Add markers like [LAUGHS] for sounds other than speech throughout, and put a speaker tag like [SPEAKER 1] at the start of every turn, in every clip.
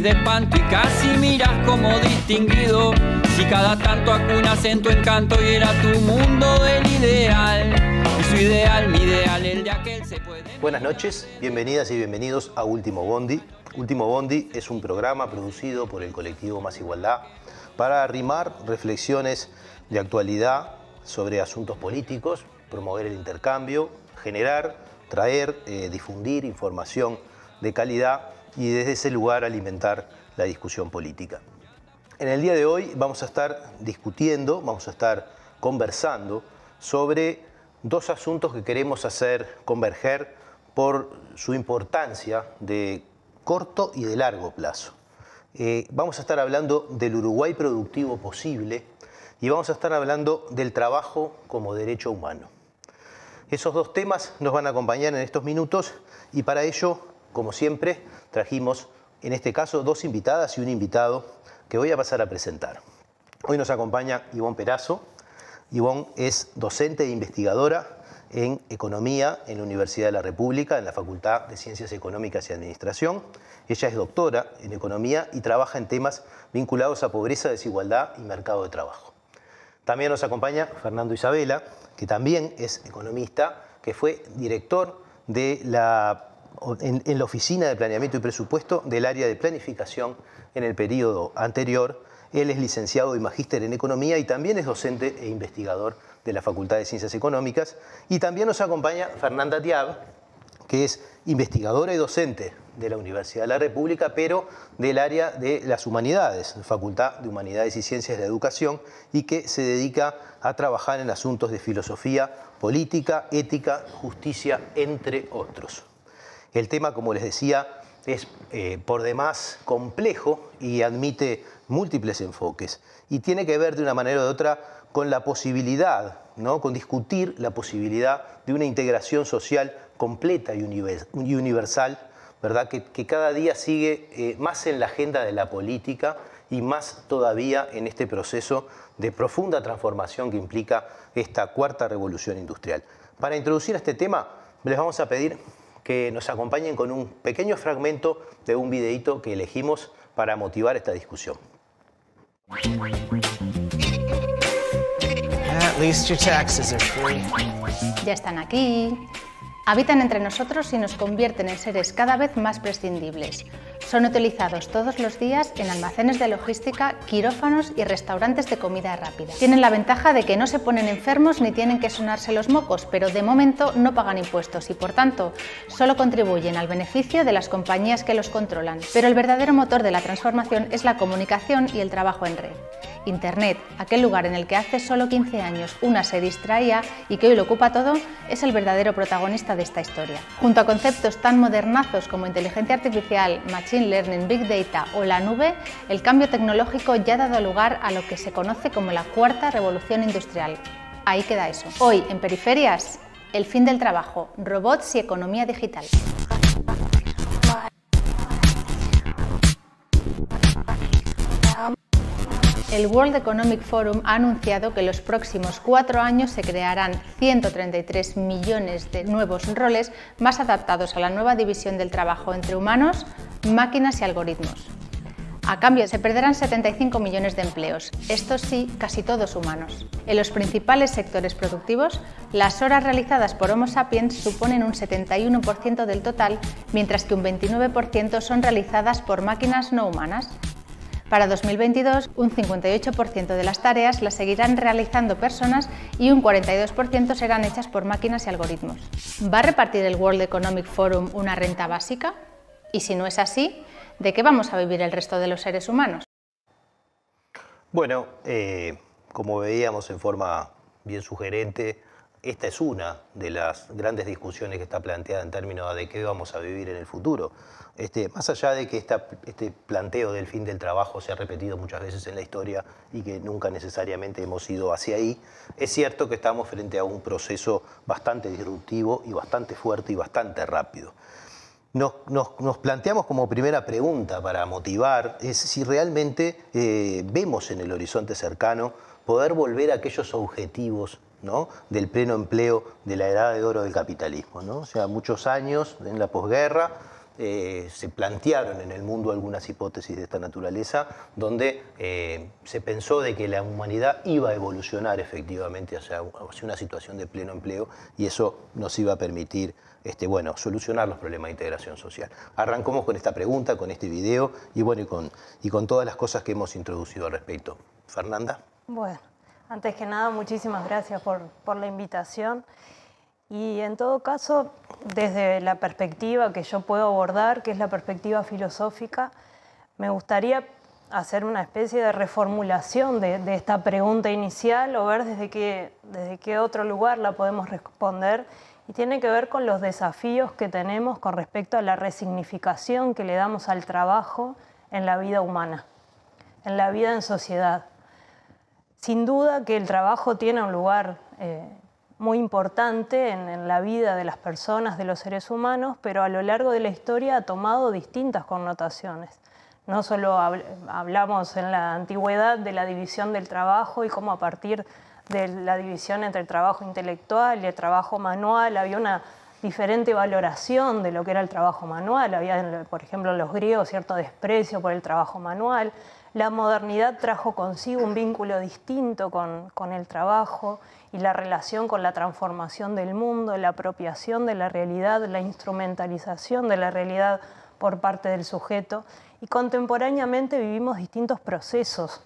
[SPEAKER 1] de espanto y casi miras como distinguido. Si cada tanto acunas en tu encanto y era tu mundo del ideal. Y su ideal, mi ideal, el de aquel se puede.
[SPEAKER 2] Buenas noches, bienvenidas y bienvenidos a Último Bondi. Último Bondi es un programa producido por el colectivo Más Igualdad para arrimar reflexiones de actualidad sobre asuntos políticos, promover el intercambio, generar, traer, eh, difundir información de calidad y desde ese lugar alimentar la discusión política. En el día de hoy vamos a estar discutiendo, vamos a estar conversando sobre dos asuntos que queremos hacer converger por su importancia de corto y de largo plazo. Eh, vamos a estar hablando del Uruguay productivo posible y vamos a estar hablando del trabajo como derecho humano. Esos dos temas nos van a acompañar en estos minutos y para ello, como siempre, trajimos en este caso dos invitadas y un invitado que voy a pasar a presentar. Hoy nos acompaña Ivonne Perazo. Ivonne es docente e investigadora en Economía en la Universidad de la República, en la Facultad de Ciencias Económicas y Administración. Ella es doctora en Economía y trabaja en temas vinculados a pobreza, desigualdad y mercado de trabajo. También nos acompaña Fernando Isabela, que también es economista, que fue director de la, en, la Oficina de Planeamiento y Presupuesto del área de planificación en el periodo anterior. Él es licenciado y magíster en Economía y también es docente e investigador de la Facultad de Ciencias Económicas. Y también nos acompaña Fernanda Tiab, que es investigadora y docente de la Universidad de la República, pero del área de las humanidades, Facultad de Humanidades y Ciencias de la Educación, y que se dedica a trabajar en asuntos de filosofía, política, ética, justicia, entre otros. El tema, como les decía, es eh, por demás complejo y admite múltiples enfoques, y tiene que ver de una manera u otra con la posibilidad, ¿no? con discutir la posibilidad de una integración social completa y universal, ¿verdad? Que, cada día sigue eh, más en la agenda de la política y más todavía en este proceso de profunda transformación que implica esta cuarta revolución industrial. Para introducir este tema, les vamos a pedir que nos acompañen con un pequeño fragmento de un videíto que elegimos para motivar esta discusión.
[SPEAKER 3] Ya están aquí. Habitan entre nosotros y nos convierten en seres cada vez más prescindibles. Son utilizados todos los días en almacenes de logística, quirófanos y restaurantes de comida rápida. Tienen la ventaja de que no se ponen enfermos ni tienen que sonarse los mocos, pero de momento no pagan impuestos y por tanto solo contribuyen al beneficio de las compañías que los controlan. Pero el verdadero motor de la transformación es la comunicación y el trabajo en red. Internet, aquel lugar en el que hace solo 15 años una se distraía y que hoy lo ocupa todo, es el verdadero protagonista de esta historia. Junto a conceptos tan modernazos como inteligencia artificial, machine learning, big data o la nube, el cambio tecnológico ya ha dado lugar a lo que se conoce como la cuarta revolución industrial. Ahí queda eso. Hoy, en Periferias, el fin del trabajo, robots y economía digital. El World Economic Forum ha anunciado que en los próximos cuatro años se crearán 133 millones de nuevos roles más adaptados a la nueva división del trabajo entre humanos, máquinas y algoritmos. A cambio, se perderán 75 millones de empleos, estos sí, casi todos humanos. En los principales sectores productivos, las horas realizadas por Homo sapiens suponen un 71% del total, mientras que un 29% son realizadas por máquinas no humanas. Para 2022, un 58% de las tareas las seguirán realizando personas y un 42% serán hechas por máquinas y algoritmos. ¿Va a repartir el World Economic Forum una renta básica? Y si no es así, ¿de qué vamos a vivir el resto de los seres humanos?
[SPEAKER 2] Bueno, eh, como veíamos en forma bien sugerente, esta es una de las grandes discusiones que está planteada en términos de qué vamos a vivir en el futuro. Este, más allá de que este planteo del fin del trabajo se ha repetido muchas veces en la historia y que nunca necesariamente hemos ido hacia ahí, es cierto que estamos frente a un proceso bastante disruptivo y bastante fuerte y bastante rápido. Nos, planteamos como primera pregunta para motivar es si realmente eh, vemos en el horizonte cercano poder volver a aquellos objetivos ¿no? del pleno empleo de la edad de oro del capitalismo. ¿no? O sea, muchos años en la posguerra eh, se plantearon en el mundo algunas hipótesis de esta naturaleza, donde eh, se pensó de que la humanidad iba a evolucionar efectivamente hacia, una situación de pleno empleo y eso nos iba a permitir este, bueno, solucionar los problemas de integración social. Arrancamos con esta pregunta, con este video y, bueno, y, con, y con todas las cosas que hemos introducido al respecto. Fernanda.
[SPEAKER 4] Bueno, antes que nada, muchísimas gracias por, por la invitación. Y en todo caso, desde la perspectiva que yo puedo abordar, que es la perspectiva filosófica, me gustaría hacer una especie de reformulación de, esta pregunta inicial o ver desde qué, desde qué otro lugar la podemos responder. Y tiene que ver con los desafíos que tenemos con respecto a la resignificación que le damos al trabajo en la vida humana, en la vida en sociedad. Sin duda que el trabajo tiene un lugar eh, muy importante en, la vida de las personas, de los seres humanos, pero a lo largo de la historia ha tomado distintas connotaciones. No solo hablamos en la antigüedad de la división del trabajo y cómo a partir de la división entre el trabajo intelectual y el trabajo manual había una diferente valoración de lo que era el trabajo manual. Había, por ejemplo, en los griegos cierto desprecio por el trabajo manual. La modernidad trajo consigo un vínculo distinto con, el trabajo y la relación con la transformación del mundo, la apropiación de la realidad, la instrumentalización de la realidad por parte del sujeto. Y contemporáneamente vivimos distintos procesos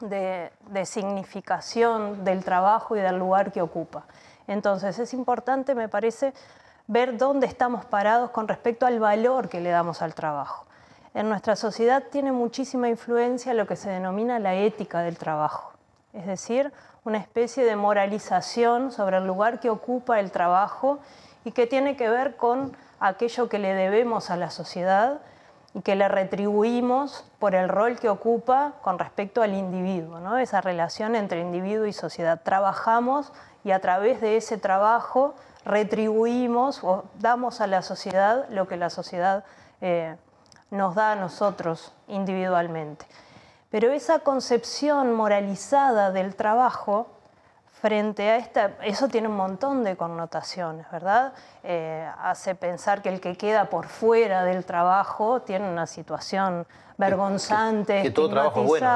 [SPEAKER 4] de, significación del trabajo y del lugar que ocupa. Entonces es importante, me parece, ver dónde estamos parados con respecto al valor que le damos al trabajo. En nuestra sociedad tiene muchísima influencia lo que se denomina la ética del trabajo, es decir, una especie de moralización sobre el lugar que ocupa el trabajo y que tiene que ver con aquello que le debemos a la sociedad y que le retribuimos por el rol que ocupa con respecto al individuo, ¿no? esa relación entre individuo y sociedad. Trabajamos y a través de ese trabajo retribuimos o damos a la sociedad lo que la sociedad eh, nos da a nosotros individualmente. Pero esa concepción moralizada del trabajo frente a esta, eso tiene un montón de connotaciones, ¿verdad? Eh, hace pensar que el que queda por fuera del trabajo tiene una situación vergonzante, que, todo trabajo bueno,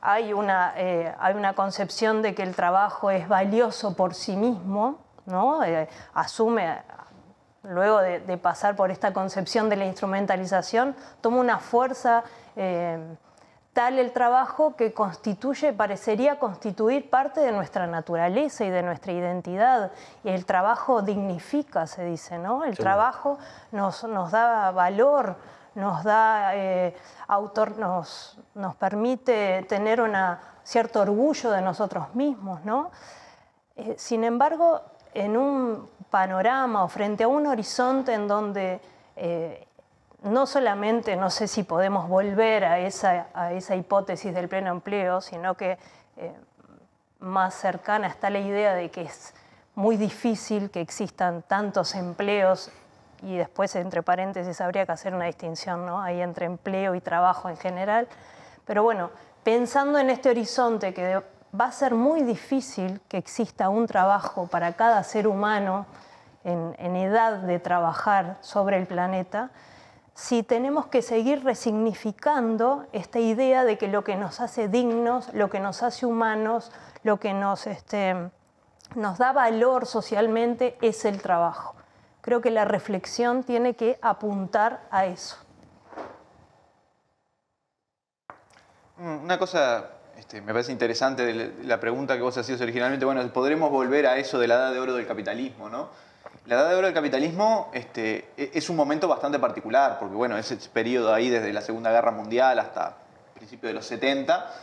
[SPEAKER 4] hay una, eh, hay una concepción de que el trabajo es valioso por sí mismo, ¿no? Eh, asume, luego de, pasar por esta concepción de la instrumentalización, toma una fuerza tal el trabajo que constituye, parecería constituir parte de nuestra naturaleza y de nuestra identidad. Y el trabajo dignifica, se dice, ¿no? El trabajo nos, nos, da valor, nos da eh, autor, nos, nos permite tener un cierto orgullo de nosotros mismos, ¿no? Eh, sin embargo, en un panorama o frente a un horizonte en donde eh, no solamente, no sé si podemos volver a esa, a esa hipótesis del pleno empleo, sino que eh, más cercana está la idea de que es muy difícil que existan tantos empleos y después, entre paréntesis, habría que hacer una distinción ¿no? ahí entre empleo y trabajo en general. Pero bueno, pensando en este horizonte que va a ser muy difícil que exista un trabajo para cada ser humano en, edad de trabajar sobre el planeta, si tenemos que seguir resignificando esta idea de que lo que nos hace dignos, lo que nos hace humanos, lo que nos, este, nos da valor socialmente es el trabajo. Creo que la reflexión tiene que apuntar a eso.
[SPEAKER 5] Mm, una cosa este, me parece interesante la pregunta que vos hacías originalmente, bueno, podremos volver a eso de la edad de oro del capitalismo, ¿no? La edad de oro del capitalismo este, e, es un momento bastante particular, porque bueno, ese periodo ahí desde la Segunda Guerra Mundial hasta principios de los 70,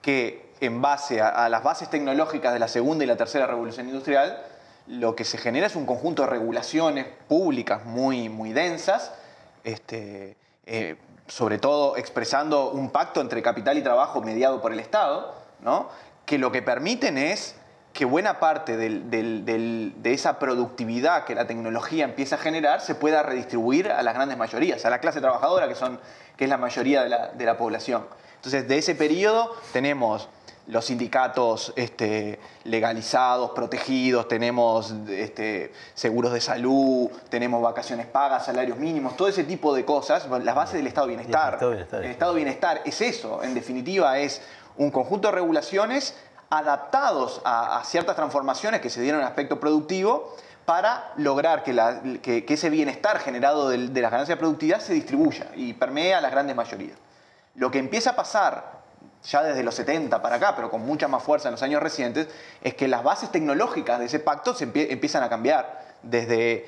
[SPEAKER 5] que en base a, las bases tecnológicas de la Segunda y la Tercera Revolución Industrial, lo que se genera es un conjunto de regulaciones públicas muy, muy densas, este, eh, sobre todo expresando un pacto entre capital y trabajo mediado por el Estado, ¿no? que lo que permiten es que buena parte de esa productividad que la tecnología empieza a generar se pueda redistribuir a las grandes mayorías, a la clase trabajadora, que, es la mayoría de la, población. Entonces, de ese periodo tenemos los sindicatos este, legalizados, protegidos, tenemos este, seguros de salud, tenemos vacaciones pagas, salarios mínimos, todo ese tipo de cosas, las bases del Estado de Bienestar. El Estado de Bienestar es eso, en definitiva es un conjunto de regulaciones adaptados a, ciertas transformaciones que se dieron en el aspecto productivo para lograr que, ese bienestar generado de, de las ganancias de productividad se distribuya y permee a las grandes mayorías. Lo que empieza a pasar ya desde los 70 para acá, pero con mucha más fuerza en los años recientes, es que las bases tecnológicas de ese pacto se empiezan a cambiar. Desde,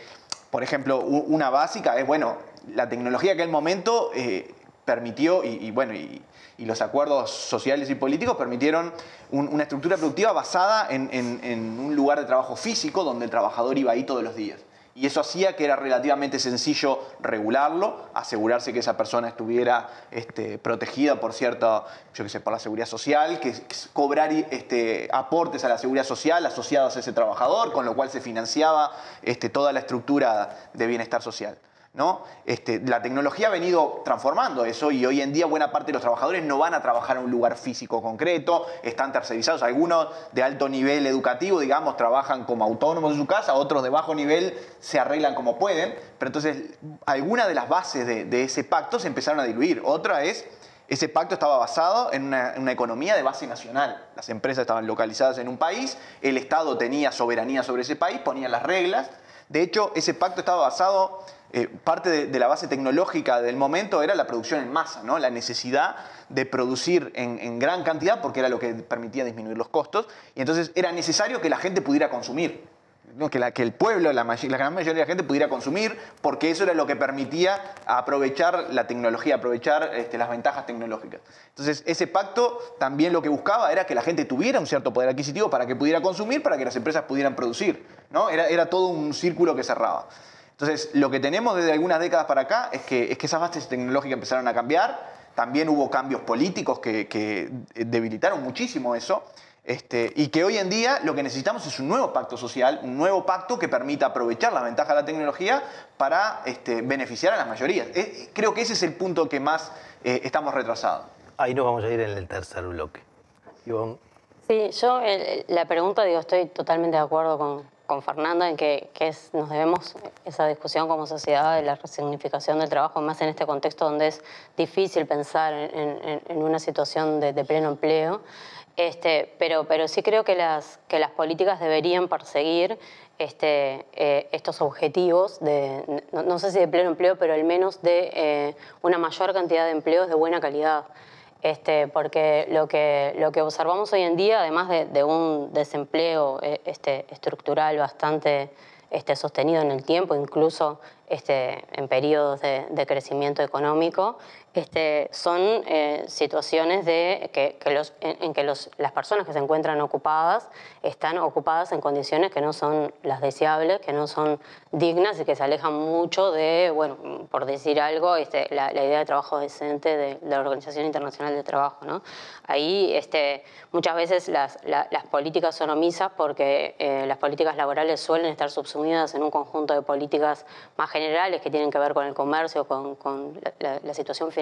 [SPEAKER 5] por ejemplo, una básica es, bueno, la tecnología que en aquel momento eh, permitió, y, bueno, y, los acuerdos sociales y políticos permitieron una estructura productiva basada en un lugar de trabajo físico donde el trabajador iba ahí todos los días y eso hacía que era relativamente sencillo regularlo, asegurarse que esa persona estuviera este, protegida por cierta, yo qué sé, por la seguridad social, que, cobrar este, aportes a la seguridad social asociados a ese trabajador, con lo cual se financiaba este, toda la estructura de bienestar social. ¿No? Este, la tecnología ha venido transformando eso y hoy en día buena parte de los trabajadores no van a trabajar en un lugar físico concreto, están tercerizados. Algunos de alto nivel educativo, digamos, trabajan como autónomos en su casa, otros de bajo nivel se arreglan como pueden, pero entonces algunas de las bases de, ese pacto se empezaron a diluir. Otra es ese pacto estaba basado en una, una, economía de base nacional. Las empresas estaban localizadas en un país, el Estado tenía soberanía sobre ese país, ponía las reglas. De hecho, ese pacto estaba basado eh, parte de, la base tecnológica del momento era la producción en masa, ¿no? la necesidad de producir en, gran cantidad porque era lo que permitía disminuir los costos y entonces era necesario que la gente pudiera consumir. La, que, el pueblo, la, gran mayoría de la gente pudiera consumir, porque eso era lo que permitía aprovechar la tecnología, aprovechar este, las ventajas tecnológicas. Entonces, ese pacto también lo que buscaba era que la gente tuviera un cierto poder adquisitivo para que pudiera consumir, para que las empresas pudieran producir. ¿no? Era todo un círculo que cerraba. Entonces, lo que tenemos desde algunas décadas para acá es que, es que esas bases tecnológicas empezaron a cambiar, también hubo cambios políticos que, debilitaron muchísimo eso, este, y que hoy en día lo que necesitamos es un nuevo pacto social, un nuevo pacto que permita aprovechar las ventajas de la tecnología para este, beneficiar a las mayorías. Eh, creo que ese es el punto que más eh, estamos retrasados.
[SPEAKER 2] Ahí nos vamos a ir en el tercer bloque.
[SPEAKER 6] Sí, yo la pregunta, digo, estoy totalmente de acuerdo con, con Fernanda en que, nos debemos esa discusión como sociedad de la resignificación del trabajo, más en este contexto donde es difícil pensar en, una situación de, pleno empleo. Este, pero, pero sí creo que las, que las políticas deberían perseguir este, eh, estos objetivos, de, no, sé si de pleno empleo, pero al menos de eh, una mayor cantidad de empleos de buena calidad. Este, porque lo que, lo que observamos hoy en día, además de, un desempleo eh, este, estructural bastante este, sostenido en el tiempo, incluso en periodos de, crecimiento económico, este, son eh, situaciones de que, los, en, que los, las personas que se encuentran ocupadas están ocupadas en condiciones que no son las deseables, que no son dignas y que se alejan mucho de, bueno, por decir algo, este, la, idea de trabajo decente de, la Organización Internacional de Trabajo. ¿no? Ahí este, muchas veces las, las políticas son omisas porque eh, las políticas laborales suelen estar subsumidas en un conjunto de políticas más generales que tienen que ver con el comercio, con, con la, situación financiera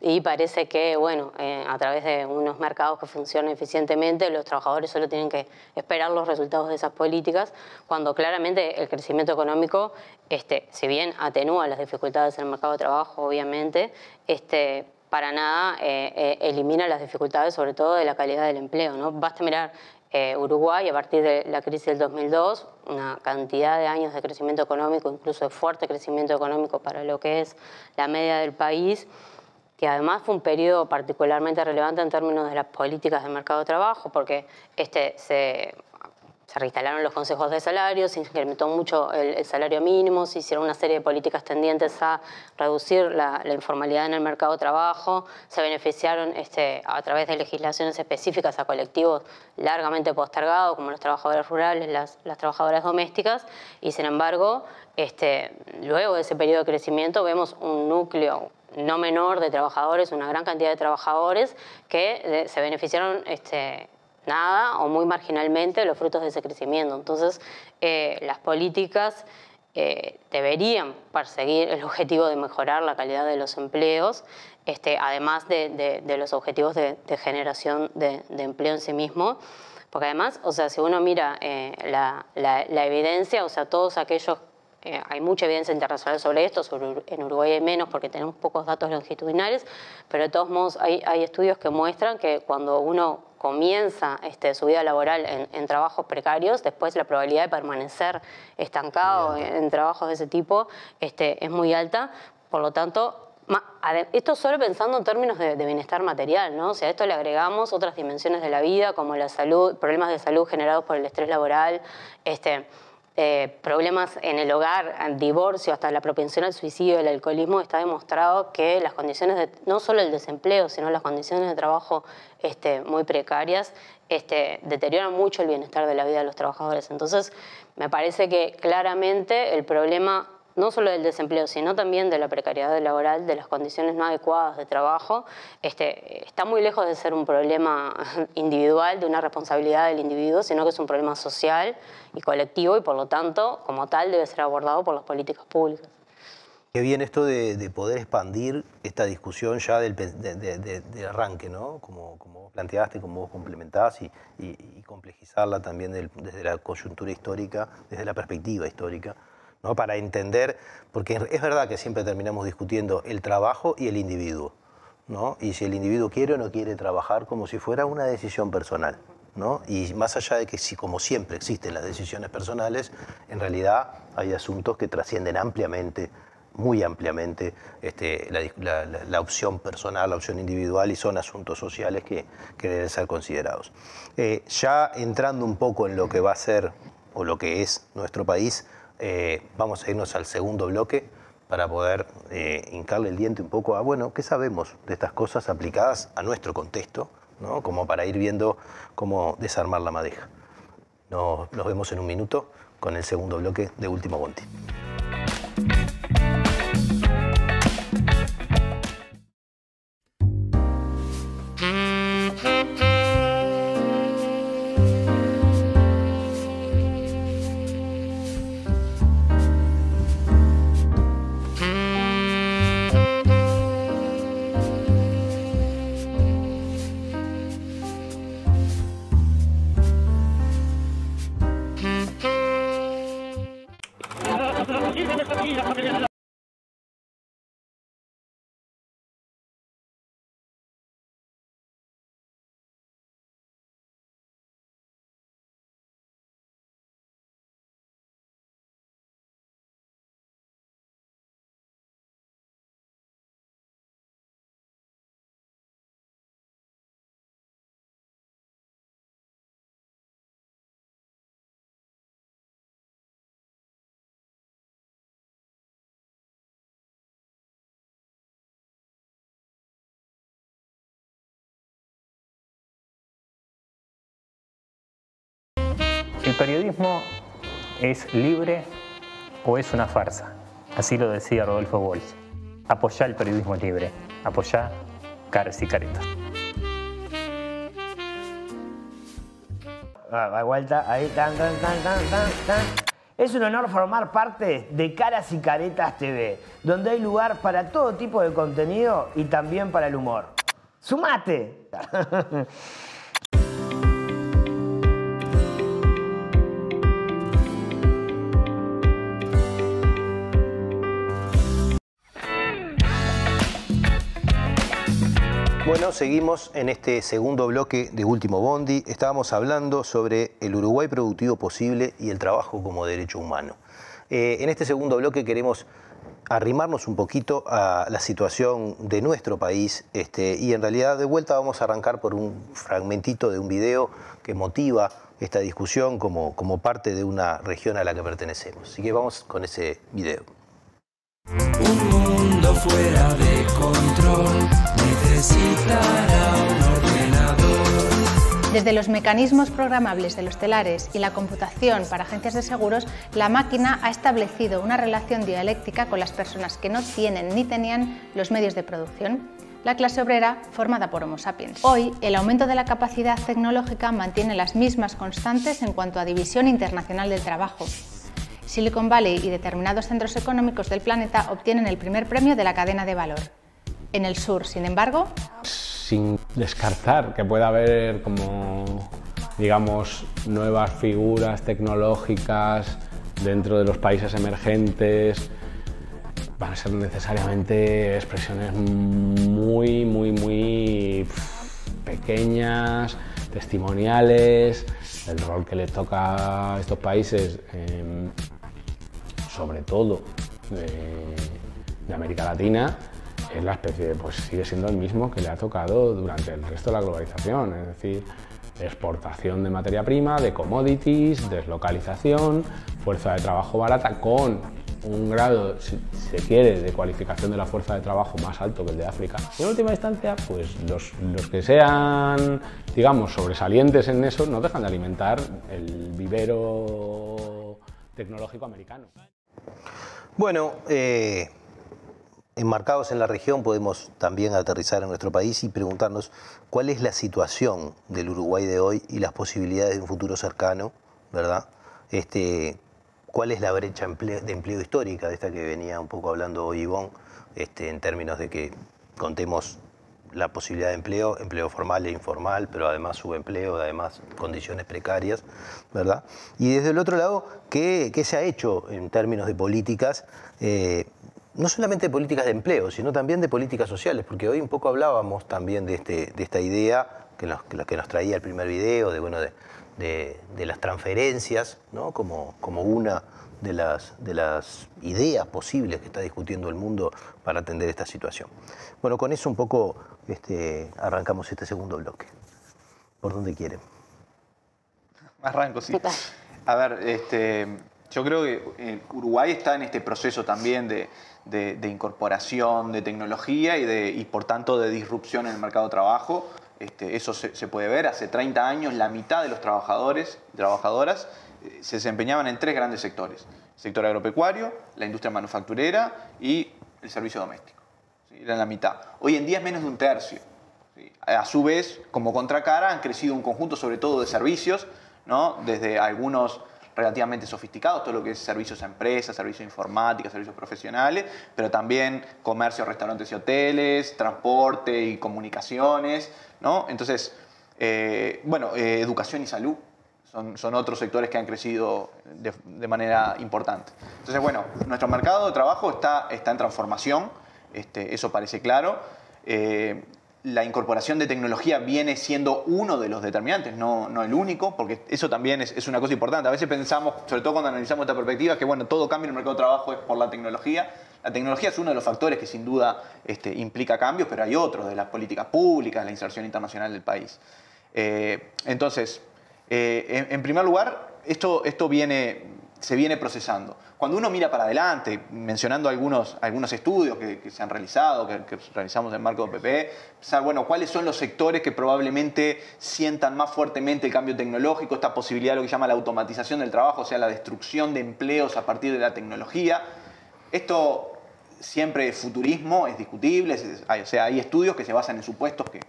[SPEAKER 6] y parece que, bueno, eh, a través de unos mercados que funcionan eficientemente, los trabajadores solo tienen que esperar los resultados de esas políticas, cuando claramente el crecimiento económico, este, si bien atenúa las dificultades en el mercado de trabajo, obviamente, este, para nada eh, eh, elimina las dificultades, sobre todo de la calidad del empleo. ¿no? Basta mirar eh, Uruguay, a partir de la crisis del 2002, una cantidad de años de crecimiento económico, incluso de fuerte crecimiento económico para lo que es la media del país, que además fue un periodo particularmente relevante en términos de las políticas de mercado de trabajo, porque este se se reinstalaron los consejos de salarios, se incrementó mucho el, salario mínimo, se hicieron una serie de políticas tendientes a reducir la, informalidad en el mercado de trabajo, se beneficiaron este, a través de legislaciones específicas a colectivos largamente postergados, como los trabajadores rurales, las, trabajadoras domésticas, y sin embargo, este, luego de ese periodo de crecimiento vemos un núcleo no menor de trabajadores, una gran cantidad de trabajadores que eh, se beneficiaron este, nada o muy marginalmente los frutos de ese crecimiento. Entonces, eh, las políticas eh, deberían perseguir el objetivo de mejorar la calidad de los empleos, este, además de, los objetivos de, generación de, empleo en sí mismo. Porque además, o sea, si uno mira eh, la, evidencia, o sea, todos aquellos, eh, hay mucha evidencia internacional sobre esto, sobre, en Uruguay hay menos porque tenemos pocos datos longitudinales, pero de todos modos hay, hay estudios que muestran que cuando uno comienza este, su vida laboral en, trabajos precarios, después la probabilidad de permanecer estancado en, trabajos de ese tipo este, es muy alta. Por lo tanto, esto solo pensando en términos de, bienestar material, ¿no? O sea, a esto le agregamos otras dimensiones de la vida, como la salud, problemas de salud generados por el estrés laboral, este, eh, problemas en el hogar, divorcio, hasta la propensión al suicidio, el alcoholismo, está demostrado que las condiciones, de, no solo el desempleo, sino las condiciones de trabajo este, muy precarias, este, deterioran mucho el bienestar de la vida de los trabajadores. Entonces, me parece que claramente el problema no solo del desempleo, sino también de la precariedad laboral, de las condiciones no adecuadas de trabajo, este, está muy lejos de ser un problema [LAUGHS] individual, de una responsabilidad del individuo, sino que es un problema social y colectivo y por lo tanto, como tal, debe ser abordado por las políticas públicas.
[SPEAKER 2] Qué bien esto de, poder expandir esta discusión ya del, arranque, ¿no? Como, como planteaste, como vos complementás y, complejizarla también desde la coyuntura histórica, desde la perspectiva histórica para entender, porque es verdad que siempre terminamos discutiendo el trabajo y el individuo, ¿no? y si el individuo quiere o no quiere trabajar como si fuera una decisión personal. ¿no? Y más allá de que si como siempre existen las decisiones personales, en realidad hay asuntos que trascienden ampliamente, muy ampliamente, este, la, opción personal, la opción individual y son asuntos sociales que, deben ser considerados. Eh, ya entrando un poco en lo que va a ser o lo que es nuestro país, eh, vamos a irnos al segundo bloque para poder eh, hincarle el diente un poco a, bueno, ¿qué sabemos de estas cosas aplicadas a nuestro contexto? ¿no? Como para ir viendo cómo desarmar la madeja. Nos, nos vemos en un minuto con el segundo bloque de Último Bonti.
[SPEAKER 7] ¿El periodismo es libre o es una farsa? Así lo decía Rodolfo Walsh. Apoyá el periodismo libre, apoyá caras y caretas.
[SPEAKER 8] Ah, vuelta, ahí, tan, tan, tan, tan, tan, Es un honor formar parte de Caras y Caretas TV, donde hay lugar para todo tipo de contenido y también para el humor. ¡Sumate! [LAUGHS]
[SPEAKER 2] Bueno, seguimos en este segundo bloque de Último Bondi. Estábamos hablando sobre el Uruguay productivo posible y el trabajo como derecho humano. Eh, en este segundo bloque queremos arrimarnos un poquito a la situación de nuestro país este, y en realidad de vuelta vamos a arrancar por un fragmentito de un video que motiva esta discusión como, como parte de una región a la que pertenecemos. Así que vamos con ese video.
[SPEAKER 9] Un mundo fuera de control necesitará un ordenador.
[SPEAKER 3] Desde los mecanismos programables de los telares y la computación para agencias de seguros, la máquina ha establecido una relación dialéctica con las personas que no tienen ni tenían los medios de producción la clase obrera formada por Homo sapiens. Hoy, el aumento de la capacidad tecnológica mantiene las mismas constantes en cuanto a división internacional del trabajo, Silicon Valley y determinados centros económicos del planeta obtienen el primer premio de la cadena de valor. En el sur, sin embargo,
[SPEAKER 10] sin descartar que pueda haber como digamos nuevas figuras tecnológicas dentro de los países emergentes van a ser necesariamente expresiones muy muy muy pequeñas testimoniales el rol que le toca a estos países sobre todo de América Latina es la especie, pues sigue siendo el mismo que le ha tocado durante el resto de la globalización, es decir, exportación de materia prima, de commodities, deslocalización, fuerza de trabajo barata con un grado, si se quiere, de cualificación de la fuerza de trabajo más alto que el de África. Y en última instancia, pues los, los que sean, digamos, sobresalientes en eso no dejan de alimentar el vivero tecnológico americano.
[SPEAKER 2] Bueno, eh, enmarcados en la región, podemos también aterrizar en nuestro país y preguntarnos cuál es la situación del Uruguay de hoy y las posibilidades de un futuro cercano, ¿verdad? Este, ¿Cuál es la brecha de empleo histórica de esta que venía un poco hablando hoy Ivonne, este, en términos de que contemos la posibilidad de empleo, empleo formal e informal, pero además subempleo, además condiciones precarias, ¿verdad? Y desde el otro lado, ¿qué, se ha hecho en términos de políticas eh, no solamente de políticas de empleo, sino también de políticas sociales, porque hoy un poco hablábamos también de, este, de esta idea que nos, que nos traía el primer video, de, bueno, de, las transferencias, ¿no? como, como una de las, de las ideas posibles que está discutiendo el mundo para atender esta situación. Bueno, con eso un poco este, arrancamos este segundo bloque. ¿Por dónde quieren?
[SPEAKER 5] Arranco, sí. A ver, este, yo creo que eh, Uruguay está en este proceso también de, de, incorporación de tecnología y, de, y por tanto de disrupción en el mercado de trabajo. Este, eso se, puede ver. Hace 30 años la mitad de los trabajadores y trabajadoras eh, se desempeñaban en tres grandes sectores. El sector agropecuario, la industria manufacturera y el servicio doméstico. Era la mitad. Hoy en día es menos de un tercio. A su vez, como contracara, han crecido un conjunto sobre todo de servicios, ¿no? desde algunos relativamente sofisticados, todo lo que es servicios a empresas, servicios informáticos, servicios profesionales, pero también comercio, restaurantes y hoteles, transporte y comunicaciones, ¿no? Entonces, eh, bueno, eh, educación y salud son, son, otros sectores que han crecido de, manera importante. Entonces, bueno, nuestro mercado de trabajo está, está en transformación, este, eso parece claro. Eh, la incorporación de tecnología viene siendo uno de los determinantes, no, no el único, porque eso también es, una cosa importante. A veces pensamos, sobre todo cuando analizamos esta perspectiva, que bueno, todo cambio en el mercado de trabajo es por la tecnología. La tecnología es uno de los factores que sin duda este, implica cambios, pero hay otros, de las políticas públicas, la inserción internacional del país. Eh, entonces, eh, en, primer lugar, esto, esto viene, se viene procesando. Cuando uno mira para adelante, mencionando algunos, algunos estudios que, se han realizado, que, realizamos en el marco de PPE, bueno, cuáles son los sectores que probablemente sientan más fuertemente el cambio tecnológico, esta posibilidad de lo que llama la automatización del trabajo, o sea, la destrucción de empleos a partir de la tecnología. Esto siempre es futurismo, es discutible, o sea, hay estudios que se basan en supuestos que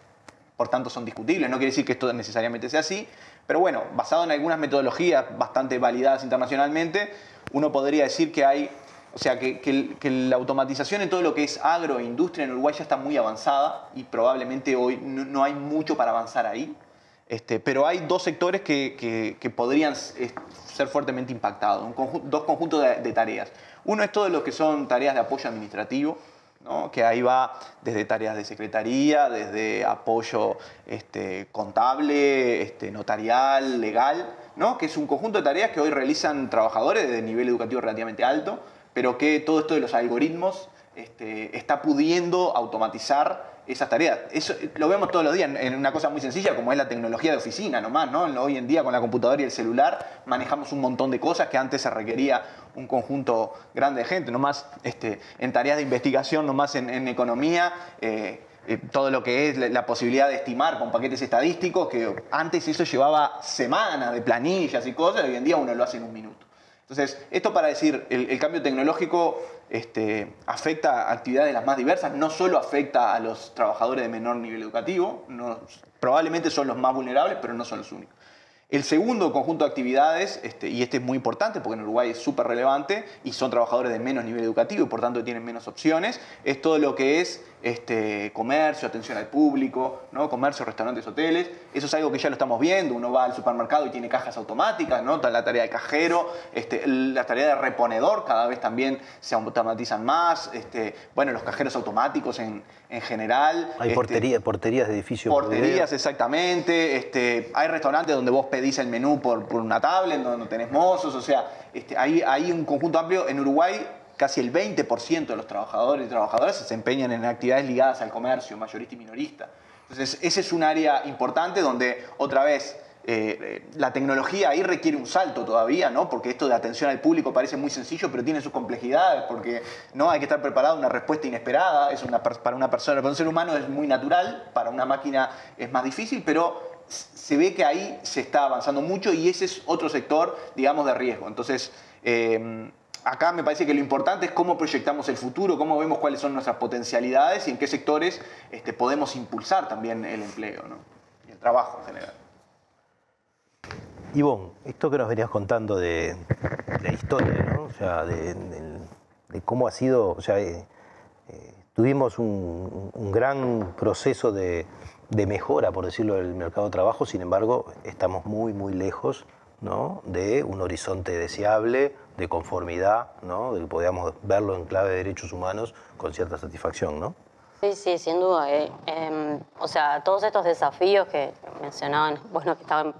[SPEAKER 5] por tanto son discutibles, no quiere decir que esto necesariamente sea así, pero bueno, basado en algunas metodologías bastante validadas internacionalmente, uno podría decir que hay, o sea, que, la automatización en todo lo que es agro e industria en Uruguay ya está muy avanzada y probablemente hoy no, hay mucho para avanzar ahí. Este, pero hay dos sectores que, podrían ser fuertemente impactados, dos conjuntos de, tareas. Uno es todo lo que son tareas de apoyo administrativo, que ahí va desde tareas de secretaría, desde apoyo este, contable, este, notarial, legal, ¿no? que es un conjunto de tareas que hoy realizan trabajadores de nivel educativo relativamente alto, pero que todo esto de los algoritmos este, está pudiendo automatizar esas tareas. Eso lo vemos todos los días en una cosa muy sencilla como es la tecnología de oficina nomás, ¿no? Hoy en día con la computadora y el celular manejamos un montón de cosas que antes se requería un conjunto grande de gente, nomás este, en tareas de investigación, nomás en, en economía. Eh, eh, todo lo que es la, posibilidad de estimar con paquetes estadísticos, que antes eso llevaba semanas de planillas y cosas, y hoy en día uno lo hace en un minuto. Entonces, esto para decir, el, cambio tecnológico este, afecta a actividades las más diversas, no solo afecta a los trabajadores de menor nivel educativo, probablemente son los más vulnerables, pero no son los únicos. El segundo conjunto de actividades, este, y este es muy importante porque en Uruguay es súper relevante y son trabajadores de menos nivel educativo y por tanto tienen menos opciones, es todo lo que es este, comercio, atención al público, ¿no? comercio, restaurantes, hoteles. Eso es algo que ya lo estamos viendo. Uno va al supermercado y tiene cajas automáticas, ¿no? la tarea de cajero, este, la tarea de reponedor cada vez también se automatizan más. Este, bueno, los cajeros automáticos en, en general.
[SPEAKER 2] Hay
[SPEAKER 5] este,
[SPEAKER 2] portería, porterías de edificios. por
[SPEAKER 5] Porterías, exactamente. Este, hay restaurantes donde vos pedís el menú por, por una tablet, donde no tenés mozos. O sea, este, hay, hay un conjunto amplio. En Uruguay, casi el 20% de los trabajadores y trabajadoras se desempeñan en actividades ligadas al comercio, mayorista y minorista. Entonces, ese es un área importante donde, otra vez, eh, eh, la tecnología ahí requiere un salto todavía, ¿no? Porque esto de atención al público parece muy sencillo, pero tiene sus complejidades, porque no hay que estar preparado a una respuesta inesperada. Es una, para una persona, para un ser humano es muy natural, para una máquina es más difícil, pero se ve que ahí se está avanzando mucho y ese es otro sector, digamos, de riesgo. Entonces, eh, acá me parece que lo importante es cómo proyectamos el futuro, cómo vemos cuáles son nuestras potencialidades y en qué sectores este, podemos impulsar también el empleo ¿no? y el trabajo en general.
[SPEAKER 2] Ivonne, esto que nos venías contando de, la historia, ¿no? O sea, de, cómo ha sido, o sea, eh, eh, tuvimos un, un gran proceso de, de mejora, por decirlo, del mercado de trabajo, sin embargo, estamos muy, muy lejos, ¿no? De un horizonte deseable, de conformidad, ¿no? De que podamos verlo en clave de derechos humanos con cierta satisfacción, ¿no?
[SPEAKER 6] Sí, sí, sin duda. eh, em, o sea, todos estos desafíos que mencionaban, bueno, que estaban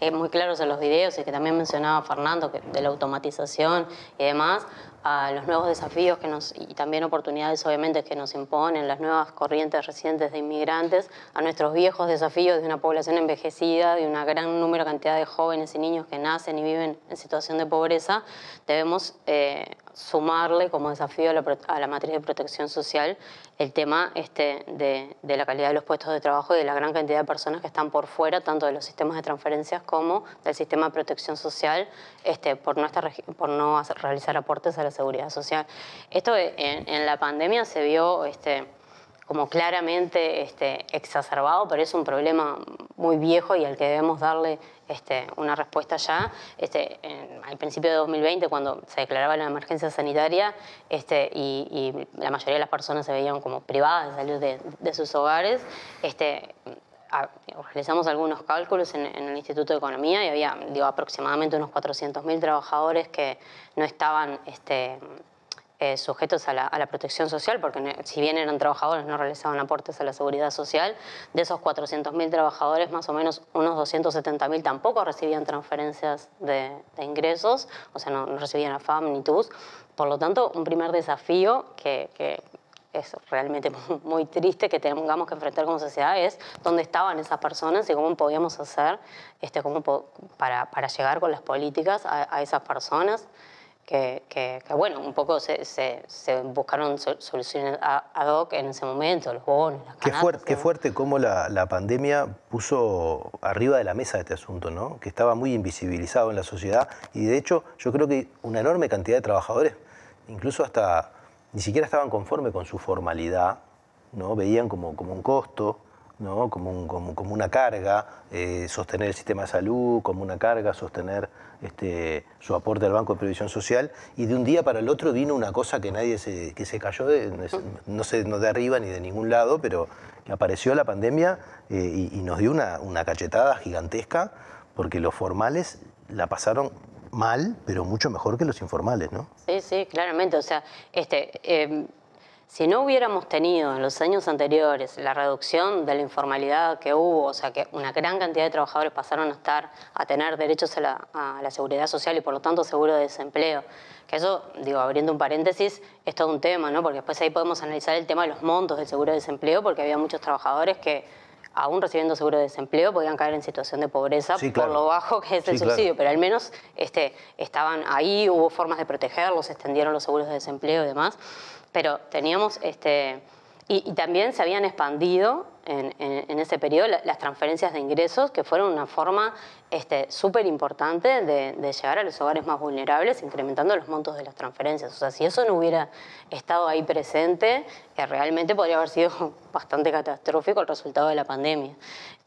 [SPEAKER 6] eh, muy claros en los videos y que también mencionaba Fernando, que, de la automatización y demás, a los nuevos desafíos que nos, y también oportunidades obviamente que nos imponen las nuevas corrientes recientes de inmigrantes, a nuestros viejos desafíos de una población envejecida, de una gran número cantidad de jóvenes y niños que nacen y viven en situación de pobreza, debemos eh, sumarle como desafío a la, a la matriz de protección social el tema este, de, la calidad de los puestos de trabajo y de la gran cantidad de personas que están por fuera, tanto de los sistemas de transferencias como del sistema de protección social, este, por, no estar, por no realizar aportes a la seguridad social. Esto eh, en, en la pandemia se vio... Este, como claramente este, exacerbado, pero es un problema muy viejo y al que debemos darle este, una respuesta ya. Este, en- al principio de 2020, cuando se declaraba la emergencia sanitaria este, y, la mayoría de las personas se veían como privadas de salir de, sus hogares, realizamos algunos cálculos en, el Instituto de Economía y había digo, aproximadamente unos 400.000 trabajadores que no estaban... eh, sujetos a la, protección social, porque si bien eran trabajadores no realizaban aportes a la seguridad social, de esos 400.000 trabajadores, más o menos unos 270.000 tampoco recibían transferencias de, ingresos, o sea, no, no recibían AFAM ni TUS. Por lo tanto, un primer desafío que, es realmente muy triste que tengamos que enfrentar como sociedad es dónde estaban esas personas y cómo podíamos hacer este, cómo para, llegar con las políticas a esas personas que, que- que, bueno, un poco se, se- se buscaron so- soluciones ad hoc en ese momento, los bonos, las
[SPEAKER 2] Qué, qué fuerte cómo la, la pandemia puso arriba de la mesa este asunto, ¿no? Que estaba muy invisibilizado en la sociedad y de hecho yo creo que una enorme cantidad de trabajadores, incluso hasta ni siquiera estaban conformes con su formalidad, ¿no? Veían como, como un costo, Como, un- como, una carga, eh, sostener el sistema de salud, como una carga, sostener este, su aporte al Banco de Previsión Social, y de un día para el otro vino una cosa que nadie se, que se cayó, de, no sé, no de arriba ni de ningún lado, pero que apareció la pandemia eh, y, nos dio una, una cachetada gigantesca, porque los formales la pasaron mal, pero mucho mejor que los informales, ¿no?
[SPEAKER 6] Sí, sí, claramente. O sea, este, eh, si no hubiéramos tenido en los años anteriores la reducción de la informalidad que hubo, o sea, que una gran cantidad de trabajadores pasaron a estar, a tener derechos a la, a la seguridad social y por lo tanto seguro de desempleo, que eso, digo, abriendo un paréntesis, es todo un tema, ¿no? Porque después ahí podemos analizar el tema de los montos del seguro de desempleo, porque había muchos trabajadores que aún recibiendo seguro de desempleo podían caer en situación de pobreza
[SPEAKER 2] Sí,
[SPEAKER 6] por lo bajo que es el
[SPEAKER 2] Sí, claro.
[SPEAKER 6] subsidio, pero al menos este, estaban ahí, hubo formas de protegerlos, extendieron los seguros de desempleo y demás, pero teníamos, este, y, también se habían expandido en, en- ese periodo la- las transferencias de ingresos, que fueron una forma este, súper importante de, de llegar a los hogares más vulnerables, incrementando los montos de las transferencias. O sea, si eso no hubiera estado ahí presente, eh, realmente podría haber sido [LAUGHS] bastante catastrófico el resultado de la pandemia.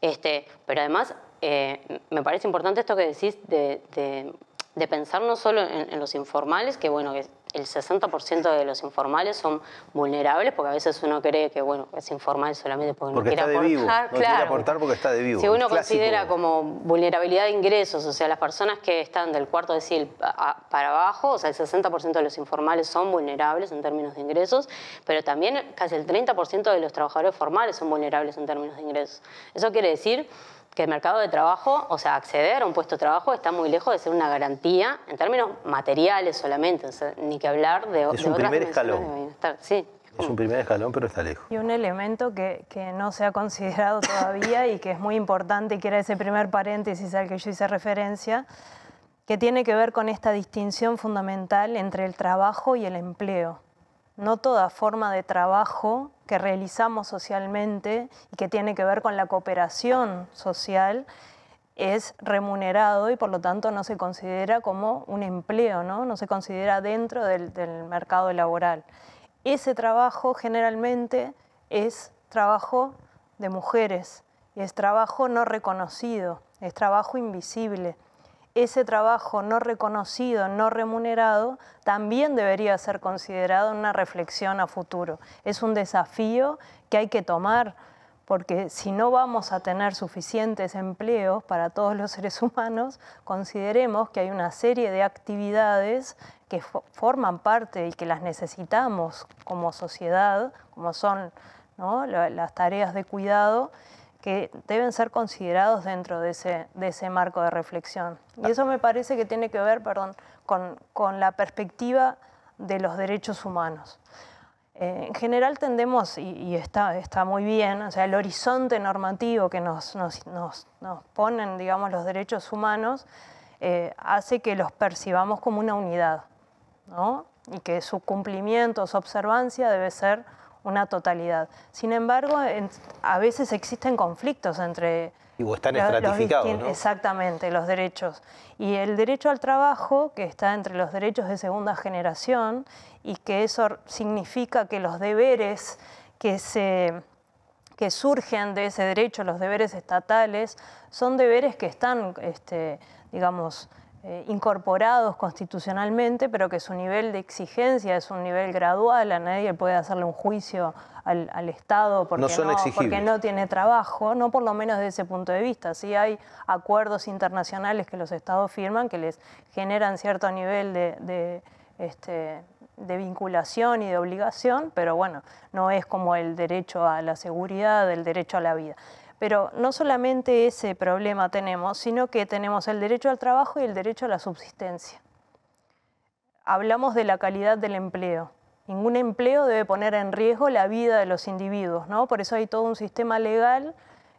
[SPEAKER 6] Este, pero además, eh, me parece importante esto que decís de, de- de pensar no solo en, en los informales, que bueno, que el 60% de los informales son vulnerables, porque a veces uno cree que bueno, es informal solamente porque,
[SPEAKER 2] Porque
[SPEAKER 6] no quiere
[SPEAKER 2] está de vivo.
[SPEAKER 6] aportar.
[SPEAKER 2] No quiere aportar porque está de vivo.
[SPEAKER 6] Si uno
[SPEAKER 2] Clásico.
[SPEAKER 6] considera como vulnerabilidad de ingresos, o sea, las personas que están del cuarto a- para abajo, o sea, el 60% de los informales son vulnerables en términos de ingresos, pero también casi el 30% de los trabajadores formales son vulnerables en términos de ingresos. Eso quiere decir que el mercado de trabajo, o sea, acceder a un puesto de trabajo está muy lejos de ser una garantía en términos materiales solamente, o sea, ni que hablar de,
[SPEAKER 2] Es
[SPEAKER 6] de
[SPEAKER 2] un
[SPEAKER 6] otras
[SPEAKER 2] primer escalón.
[SPEAKER 6] de bienestar. Sí.
[SPEAKER 2] Es un primer escalón, pero está lejos.
[SPEAKER 4] Y un elemento que, que no se ha considerado todavía y que es muy importante y que era ese primer paréntesis al que yo hice referencia, que tiene que ver con esta distinción fundamental entre el trabajo y el empleo. No toda forma de trabajo que realizamos socialmente y que tiene que ver con la cooperación social es remunerado y por lo tanto no se considera como un empleo, no, no se considera dentro del, del mercado laboral. Ese trabajo generalmente es trabajo de mujeres es trabajo no reconocido, es trabajo invisible. Ese trabajo no reconocido, no remunerado, también debería ser considerado una reflexión a futuro. Es un desafío que hay que tomar porque si no vamos a tener suficientes empleos para todos los seres humanos, consideremos que hay una serie de actividades que fo- forman parte y que las necesitamos como sociedad, como son las tareas de cuidado, que deben ser considerados dentro de ese, de ese marco de reflexión. Y eso me parece que tiene que ver, perdón, con, con la perspectiva de los derechos humanos. Eh, en general tendemos, y, y está, está muy bien, o sea, el horizonte normativo que nos, nos, nos- nos ponen, digamos, los derechos humanos, eh, hace que los percibamos como una unidad, ¿no? Y que su cumplimiento, su observancia debe ser una totalidad. Sin embargo, en- a veces existen conflictos entre
[SPEAKER 2] Y o están
[SPEAKER 4] los-
[SPEAKER 2] estratificados.
[SPEAKER 4] Exactamente, los derechos. Y el derecho al trabajo, que está entre los derechos de segunda generación, y que eso significa que los deberes que se que surgen de ese derecho, los deberes estatales, son deberes que están, este, digamos, eh, incorporados constitucionalmente, pero que su nivel de exigencia es un nivel gradual, a nadie puede hacerle un juicio al, al Estado porque
[SPEAKER 2] No son
[SPEAKER 4] porque no tiene trabajo, no por lo menos desde ese punto de vista. Sí hay acuerdos internacionales que los Estados firman que les generan cierto nivel de, de, este, de vinculación y de obligación, pero bueno, no es como el derecho a la seguridad, el derecho a la vida. Pero no solamente ese problema tenemos, sino que tenemos el derecho al trabajo y el derecho a la subsistencia. Hablamos de la calidad del empleo. Ningún empleo debe poner en riesgo la vida de los individuos, ¿no? Por eso hay todo un sistema legal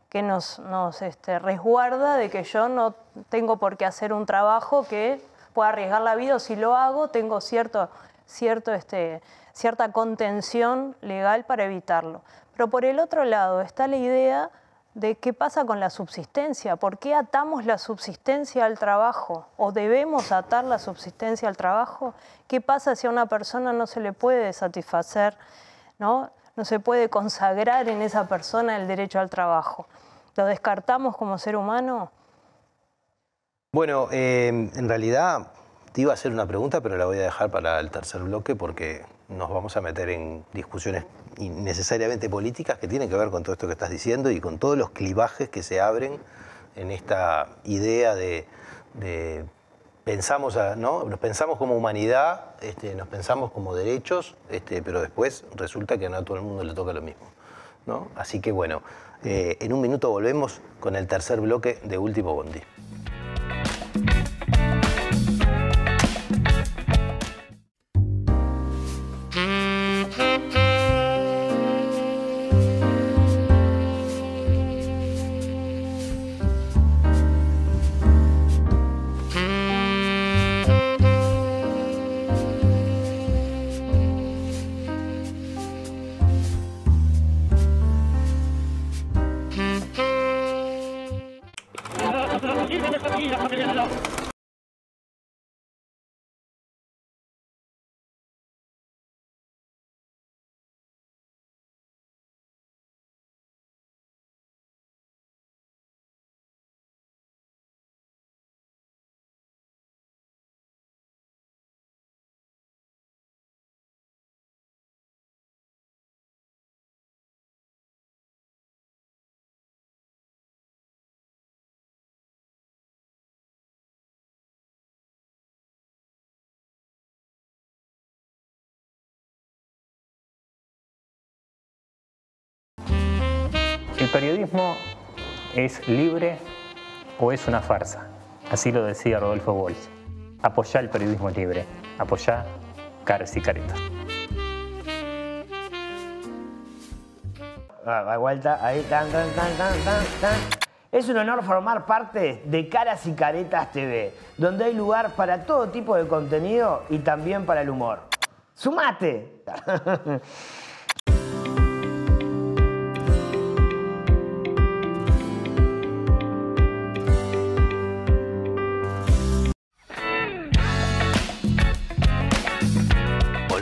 [SPEAKER 4] que nos, nos este, resguarda de que yo no tengo por qué hacer un trabajo que pueda arriesgar la vida o si lo hago tengo cierto, cierto, este, cierta contención legal para evitarlo. Pero por el otro lado está la idea de qué pasa con la subsistencia, por qué atamos la subsistencia al trabajo o debemos atar la subsistencia al trabajo, qué pasa si a una persona no se le puede satisfacer, ¿no? no se puede consagrar en esa persona el derecho al trabajo. ¿Lo descartamos como ser humano?
[SPEAKER 2] Bueno, eh, en realidad te iba a hacer una pregunta, pero la voy a dejar para el tercer bloque porque nos vamos a meter en discusiones innecesariamente políticas que tienen que ver con todo esto que estás diciendo y con todos los clivajes que se abren en esta idea de, de pensamos, a- ¿no? nos pensamos como humanidad, este, nos pensamos como derechos, este, pero después resulta que no a todo el mundo le toca lo mismo. ¿no? Así que bueno, eh, en un minuto volvemos con el tercer bloque de Último Bondi.
[SPEAKER 7] ¿El periodismo es libre o es una farsa? Así lo decía Rodolfo Walsh. Apoyá el periodismo libre. Apoyá caras y caretas.
[SPEAKER 8] Ah, vuelta, ahí, tan, tan, tan. Es un honor formar parte de Caras y Caretas TV, donde hay lugar para todo tipo de contenido y también para el humor. ¡Sumate! [LAUGHS]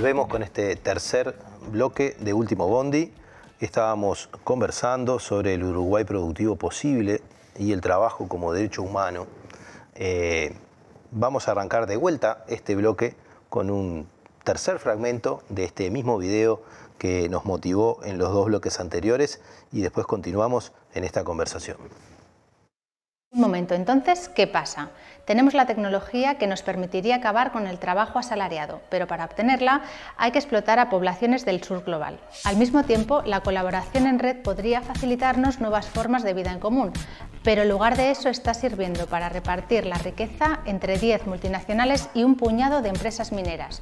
[SPEAKER 2] Volvemos con este tercer bloque de Último Bondi. Estábamos conversando sobre el Uruguay productivo posible y el trabajo como derecho humano. Eh, vamos a arrancar de vuelta este bloque con un tercer fragmento de este mismo video que nos motivó en los dos bloques anteriores y después continuamos en esta conversación.
[SPEAKER 3] Un momento, entonces, ¿qué pasa? Tenemos la tecnología que nos permitiría acabar con el trabajo asalariado, pero para obtenerla hay que explotar a poblaciones del sur global. Al mismo tiempo, la colaboración en red podría facilitarnos nuevas formas de vida en común, pero en lugar de eso está sirviendo para repartir la riqueza entre 10 multinacionales y un puñado de empresas mineras.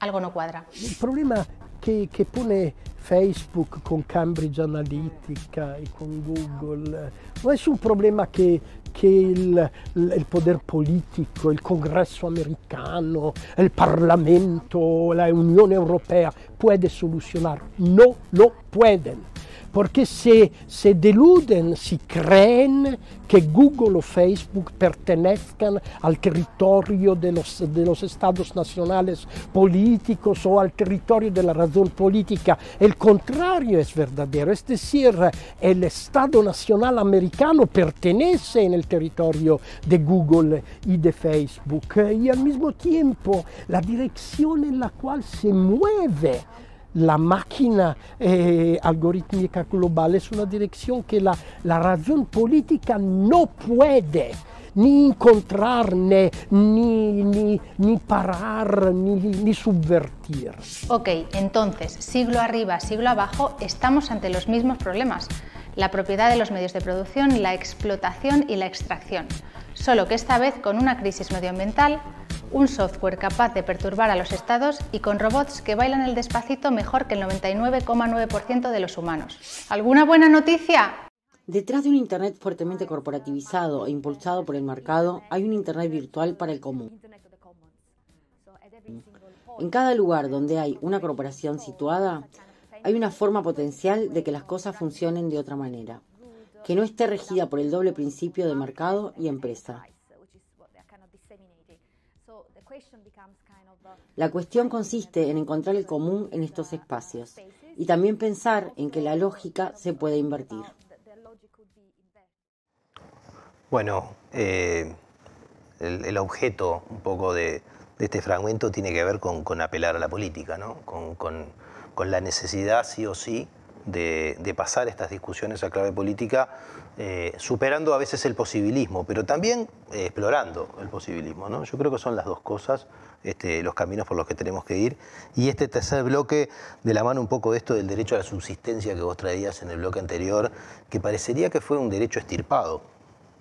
[SPEAKER 3] Algo no cuadra.
[SPEAKER 11] Il problema che pone Facebook con Cambridge Analytica e con Google non è un problema che, che il, il poder politico, il congresso americano, il Parlamento, la Unione Europea puede solucionar. No lo pueden. Porque se, se deluden, si creen que Google o Facebook pertenezcan al territorio de los, de los estados nacionales políticos o al territorio de la razón política. El contrario es verdadero, es decir, el Estado Nacional americano pertenece en territorio de Google y de Facebook y al mismo tiempo la dirección en la cual se mueve la máquina eh, algorítmica global es una dirección que la, la razón política no puede ni encontrar, ni, ni, ni, ni parar, ni, ni subvertir.
[SPEAKER 3] Ok, entonces, siglo arriba, siglo abajo, estamos ante los mismos problemas. La propiedad de los medios de producción, la explotación y la extracción. Solo que esta vez con una crisis medioambiental, un software capaz de perturbar a los estados y con robots que bailan el despacito mejor que el 99,9% de los humanos. ¿Alguna buena noticia?
[SPEAKER 12] Detrás de un Internet fuertemente corporativizado e impulsado por el mercado, hay un Internet virtual para el común. En cada lugar donde hay una corporación situada, hay una forma potencial de que las cosas funcionen de otra manera, que no esté regida por el doble principio de mercado y empresa. La cuestión consiste en encontrar el común en estos espacios y también pensar en que la lógica se puede invertir.
[SPEAKER 2] Bueno, eh, el, objeto un poco de, este fragmento tiene que ver con, apelar a la política, ¿no? con la necesidad, sí o sí, de, pasar estas discusiones a clave política, eh, superando a veces el posibilismo, pero también eh, explorando el posibilismo. ¿no? Yo creo que son las dos cosas, este, los caminos por los que tenemos que ir. Y este tercer bloque, de la mano un poco de esto del derecho a la subsistencia que vos traías en el bloque anterior, que parecería que fue un derecho estirpado.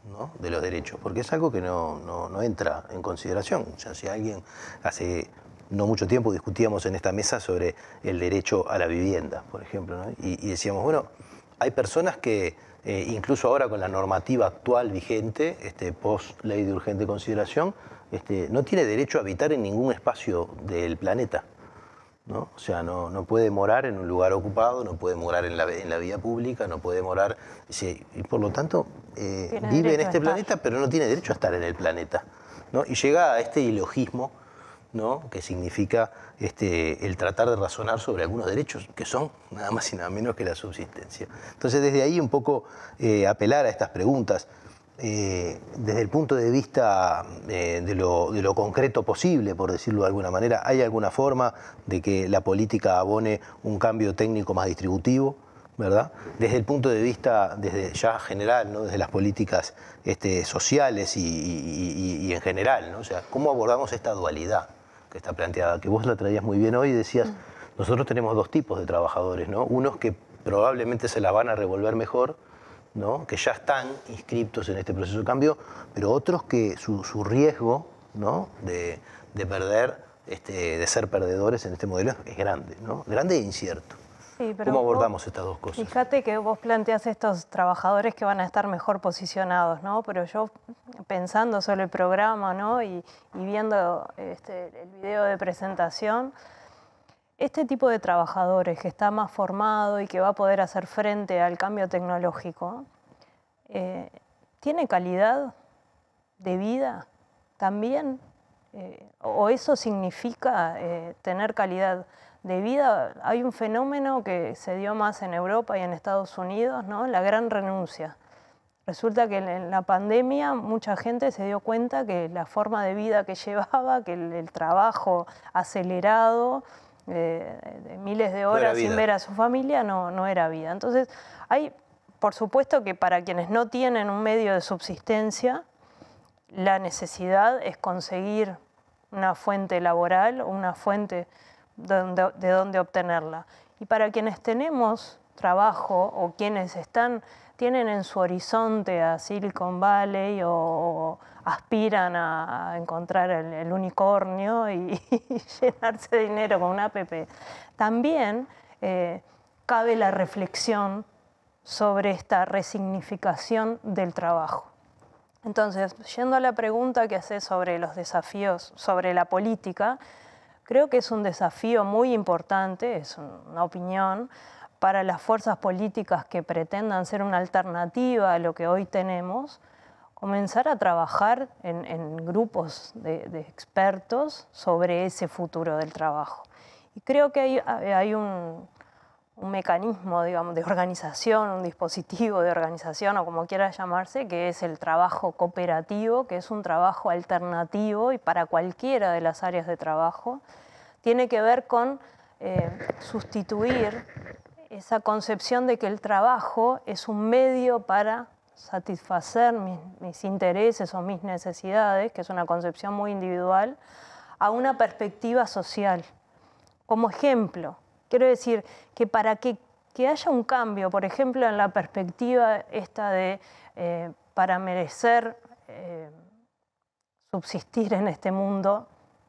[SPEAKER 2] ¿no? de los derechos, porque es algo que no, no- no entra en consideración. O sea, si alguien hace no mucho tiempo discutíamos en esta mesa sobre el derecho a la vivienda, por ejemplo, ¿no? y, y decíamos, bueno, hay personas que, eh, incluso ahora con la normativa actual vigente, este, post ley de urgente consideración, este, no tiene derecho a habitar en ningún espacio del planeta. ¿no? O sea, no, no puede morar en un lugar ocupado, no puede morar en la, en la vía pública, no puede morar. Y por lo tanto, eh, vive en este planeta, pero no tiene derecho a estar en el planeta. ¿no? Y llega a este ilogismo, ¿no? que significa este, el tratar de razonar sobre algunos derechos, que son nada más y nada menos que la subsistencia. Entonces, desde ahí un poco eh, apelar a estas preguntas. eh, desde el punto de vista eh, de, lo, concreto posible, por decirlo de alguna manera, ¿hay alguna forma de que la política abone un cambio técnico más distributivo? ¿verdad? Desde el punto de vista, desde ya general, ¿no? desde las políticas este, sociales y- y en general, ¿no? O sea, ¿cómo abordamos esta dualidad que está planteada? Que vos la traías muy bien hoy y decías, nosotros tenemos dos tipos de trabajadores, ¿no? Unos que probablemente se la van a revolver mejor, ¿no? que ya están inscriptos en este proceso de cambio, pero otros que su, su riesgo ¿no? de, de perder, este, de ser perdedores en este modelo es grande, ¿no? grande e incierto.
[SPEAKER 4] Sí, pero
[SPEAKER 2] ¿Cómo
[SPEAKER 4] vos-
[SPEAKER 2] abordamos estas dos cosas?
[SPEAKER 4] Fíjate que vos planteas estos trabajadores que van a estar mejor posicionados, ¿no? Pero yo pensando sobre el programa, ¿no? Y, y viendo este, el video de presentación, este tipo de trabajadores que está más formado y que va a poder hacer frente al cambio tecnológico, eh, ¿tiene calidad de vida también? Eh, ¿O eso significa eh, tener calidad de vida? Hay un fenómeno que se dio más en Europa y en Estados Unidos, ¿no? la gran renuncia. Resulta que en la pandemia mucha gente se dio cuenta que la forma de vida que [LAUGHS] llevaba, que el, el trabajo acelerado, eh, de miles de horas sin ver a su familia, no, no era vida. Entonces, hay, por supuesto que para quienes no tienen un medio de subsistencia, la necesidad es conseguir una fuente laboral una fuente de donde obtenerla. Y para quienes tenemos trabajo o quienes están, tienen en su horizonte a Silicon Valley o, aspiran a, encontrar el, unicornio [LAUGHS] y, llenarse de dinero con una app, también eh, cabe la reflexión sobre esta resignificación del trabajo. Entonces, yendo a la pregunta que hace sobre los desafíos, sobre la política, creo que es un desafío muy importante, es un- una opinión, para las fuerzas políticas que pretendan ser una alternativa a lo que hoy tenemos, comenzar a trabajar en, en grupos de, de expertos sobre ese futuro del trabajo. Y creo que hay, hay un, un mecanismo, digamos, de organización, un dispositivo de organización o como quiera llamarse, que es el trabajo cooperativo, que es un trabajo alternativo y para cualquiera de las áreas de trabajo, tiene que ver con eh, sustituir esa concepción de que el trabajo es un medio para satisfacer mis, mis intereses o mis necesidades, que es una concepción muy individual, a una perspectiva social como ejemplo. Quiero decir que para que, que haya un cambio, por ejemplo, en la perspectiva esta de eh, para merecer eh, subsistir en este mundo,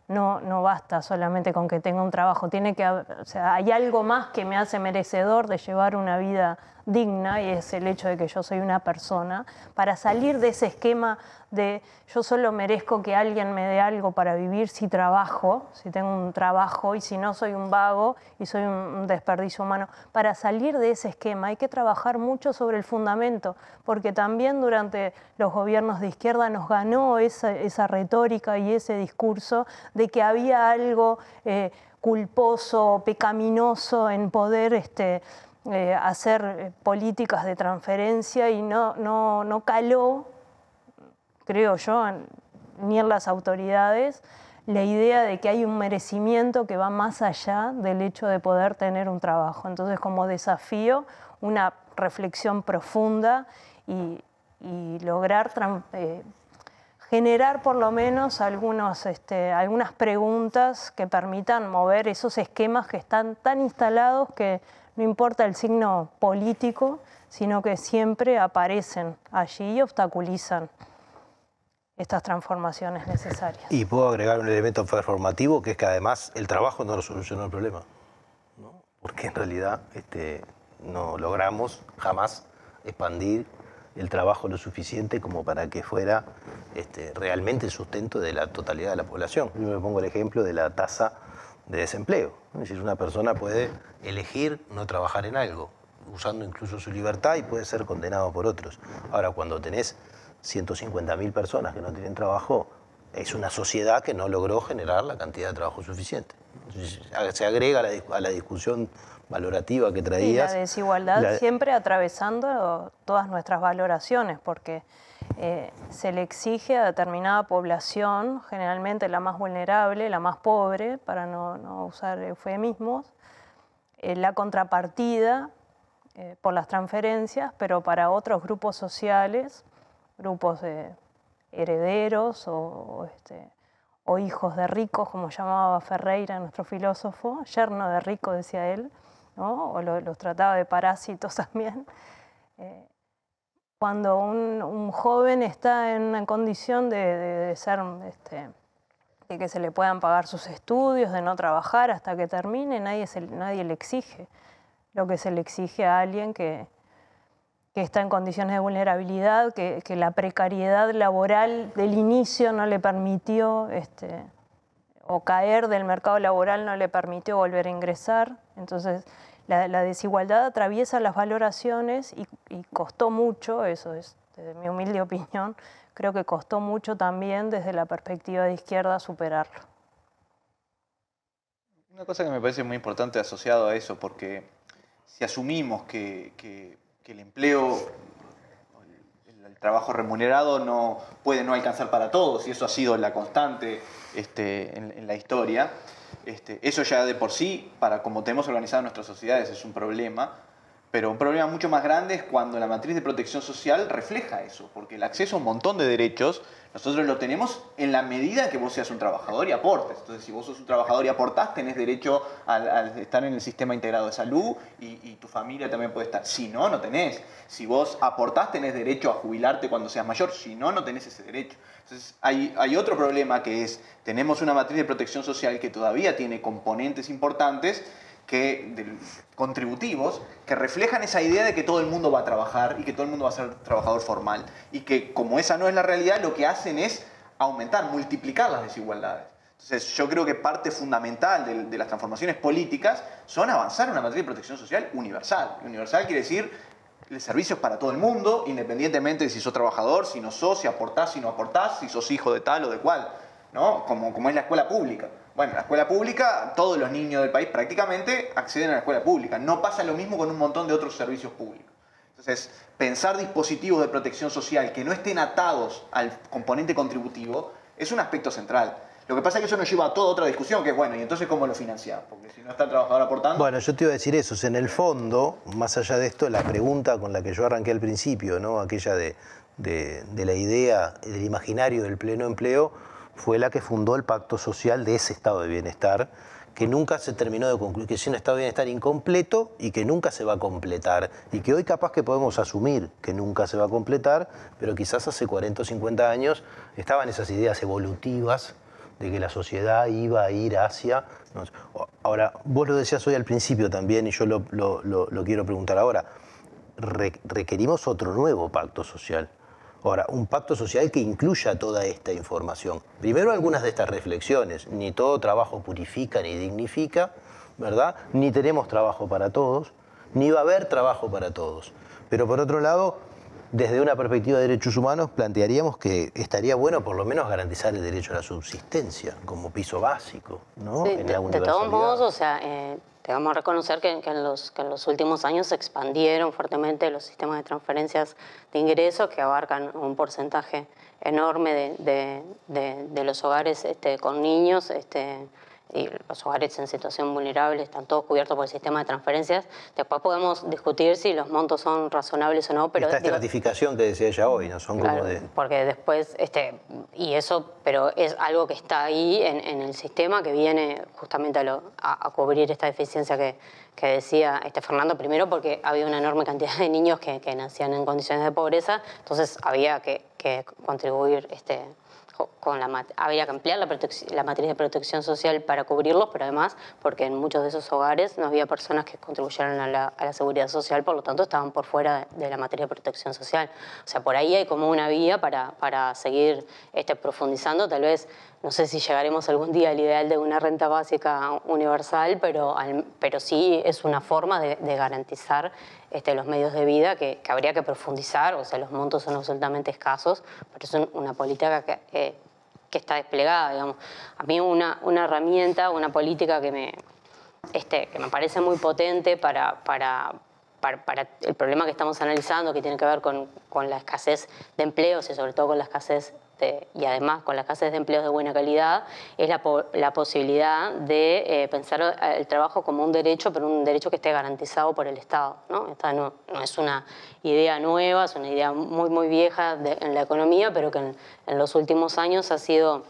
[SPEAKER 4] no, no basta solamente con que tenga un trabajo, tiene que, o sea, hay algo más que me hace merecedor de llevar una vida digna y es el hecho de que yo soy una persona, para salir de ese esquema de yo solo merezco que alguien me dé algo para vivir si trabajo, si tengo un trabajo y si no soy un vago y soy un, desperdicio humano. Para salir de ese esquema hay que trabajar mucho sobre el fundamento, porque también durante los gobiernos de izquierda nos ganó esa, esa retórica y ese discurso de que había algo eh, culposo, pecaminoso en poder este, eh, hacer eh, políticas de transferencia y no, no, no caló, creo yo, ni en las autoridades, la idea de que hay un merecimiento que va más allá del hecho de poder tener un trabajo. Entonces, como desafío, una reflexión profunda y, lograr eh, generar por lo menos algunos, este, algunas preguntas que permitan mover esos esquemas que están tan instalados que no importa el signo político, sino que siempre aparecen allí y obstaculizan estas transformaciones necesarias.
[SPEAKER 2] Y puedo agregar un elemento performativo, que es que además el trabajo no solucionó el problema. ¿no? Porque en realidad este, no logramos jamás expandir el trabajo lo suficiente como para que fuera este, realmente el sustento de la totalidad de la población. Yo me pongo el ejemplo de la tasa de desempleo. Es decir, una persona puede elegir no trabajar en algo, usando incluso su libertad y puede ser condenado por otros. Ahora, cuando tenés 150.000 personas que no tienen trabajo, es una sociedad que no logró generar la cantidad de trabajo suficiente. Se agrega a la discusión valorativa que
[SPEAKER 4] Y la
[SPEAKER 2] traías.
[SPEAKER 4] desigualdad
[SPEAKER 2] la-
[SPEAKER 4] siempre atravesando todas nuestras valoraciones, porque eh, se le exige a determinada población, generalmente la más vulnerable, la más pobre, para no, no usar eufemismos, eh, la contrapartida eh, por las transferencias, pero para otros grupos sociales, grupos de herederos o, o, este, o hijos de ricos, como llamaba Ferreira, nuestro filósofo, yerno de rico, decía él, ¿no? o lo- los trataba de parásitos [LAUGHS] también. Eh, cuando un, joven está en una condición de, de- este, de que se le puedan pagar sus estudios, de no trabajar hasta que termine, nadie, nadie le exige lo que se le exige a alguien que, está en condiciones de vulnerabilidad, que, que la precariedad laboral del inicio no le permitió, este, o caer del mercado laboral no le permitió volver a ingresar. Entonces, la, desigualdad atraviesa las valoraciones y, costó mucho, eso es desde mi humilde [LAUGHS] opinión, creo que costó mucho también desde la perspectiva de izquierda superarlo.
[SPEAKER 5] Una cosa que me parece muy importante asociado a eso, porque si asumimos que, el empleo, el, el trabajo remunerado no puede no alcanzar para todos, y eso ha sido la constante este, en la historia, este, eso ya de por sí, para como tenemos organizado nuestras sociedades, es un problema, pero un problema mucho más grande es cuando la matriz de protección social refleja eso, porque el acceso a un montón de derechos nosotros lo tenemos en la medida que vos seas un trabajador y aportes. Entonces, si vos sos un trabajador y aportás, tenés derecho al, estar en el sistema integrado de salud y, y tu familia también puede estar. Si no, no tenés. Si vos aportás, tenés derecho a jubilarte cuando seas mayor. Si no, no tenés ese derecho. Entonces, hay, hay otro problema que es, tenemos una matriz de protección social que todavía tiene componentes importantes que, del- contributivos que reflejan esa idea de que todo el mundo va a trabajar y que todo el mundo va a ser trabajador formal. Y que como esa no es la realidad, lo que hacen es aumentar, multiplicar las desigualdades. Entonces yo creo que parte fundamental de, de las transformaciones políticas son avanzar en una matriz de protección social universal. Universal quiere decir servicios para todo el mundo, independientemente de si sos trabajador, si no sos, si aportás, si no aportás, si sos hijo de tal o de cual, ¿no? Como, como es la escuela pública. Bueno, la escuela pública, todos los niños del país prácticamente acceden a la escuela pública. No pasa lo mismo con un montón de otros servicios públicos. Entonces, pensar dispositivos de protección social que no estén atados al componente contributivo es un aspecto central. Lo que pasa es que eso nos lleva a toda otra discusión, que es bueno, ¿y entonces cómo lo financiamos? Porque si no está el trabajador aportando...
[SPEAKER 2] Bueno, yo te iba a decir eso. en el fondo, más allá de esto, la pregunta con la que yo arranqué al principio, ¿no? aquella de la idea, del imaginario del pleno empleo, fue la que fundó el pacto social de ese estado de bienestar, que nunca se terminó de concluir, que es un estado de bienestar incompleto y que nunca se va a completar. Y que hoy capaz que podemos asumir que nunca se va a completar, pero quizás hace 40 o 50 años estaban esas ideas evolutivas de que la sociedad iba a ir hacia... Ahora, vos lo decías hoy al principio también y yo lo, lo- quiero preguntar ahora. Re- requerimos otro nuevo pacto social. Ahora, un pacto social que incluya toda esta información. Primero, algunas de estas reflexiones. Ni todo trabajo purifica ni dignifica, ¿verdad? Ni tenemos trabajo para todos, ni va a haber trabajo para todos. Pero por otro lado, desde una perspectiva de derechos humanos, plantearíamos que estaría bueno por lo menos garantizar el derecho a la subsistencia como piso básico, ¿no?
[SPEAKER 6] Sí,
[SPEAKER 2] En
[SPEAKER 6] de,
[SPEAKER 2] la
[SPEAKER 6] de todos modos, o sea, eh, debemos reconocer que, en los, que en los últimos años se expandieron fuertemente los sistemas de transferencias de ingresos que abarcan un porcentaje enorme de- de los hogares este, con niños. Este, y los hogares en situación vulnerable están todos cubiertos por el sistema de transferencias. Después podemos discutir si los montos son razonables o no, pero
[SPEAKER 2] Esta estratificación que decía ella hoy, ¿no? Son como de...
[SPEAKER 6] Porque después, este, y eso, pero es algo que está ahí en, en el sistema que viene justamente a, lo- a- a cubrir esta deficiencia que, que decía este Fernando, primero porque había una enorme cantidad de niños que, que nacían en condiciones de pobreza, entonces había que, que contribuir este, había que ampliar la, la matriz de protección social para cubrirlos, pero además porque en muchos de esos hogares no había personas que contribuyeran a la, seguridad social, por lo tanto estaban por fuera de, la matriz de protección social. O sea, por ahí hay como una vía para, para seguir este, profundizando, tal vez, no sé si llegaremos algún día al ideal de una renta básica universal, pero, al- pero sí es una forma de, garantizar este, los medios de vida que, habría que profundizar, o sea, los montos son absolutamente escasos, pero es un- una política que, eh, que está desplegada, digamos. A mí una, una herramienta, una política que me, este, que me parece muy potente para, para, para, el problema que estamos analizando, que tiene que ver con, la escasez de empleos y sobre todo con la escasez de- y además con la escasez de empleos de buena calidad, es la, po- la posibilidad de eh, pensar el trabajo como un derecho, pero un derecho que esté garantizado por el Estado. ¿no? Esta no, no es una idea nueva, es una idea muy, muy vieja de- en la economía, pero que en, en los últimos años ha sido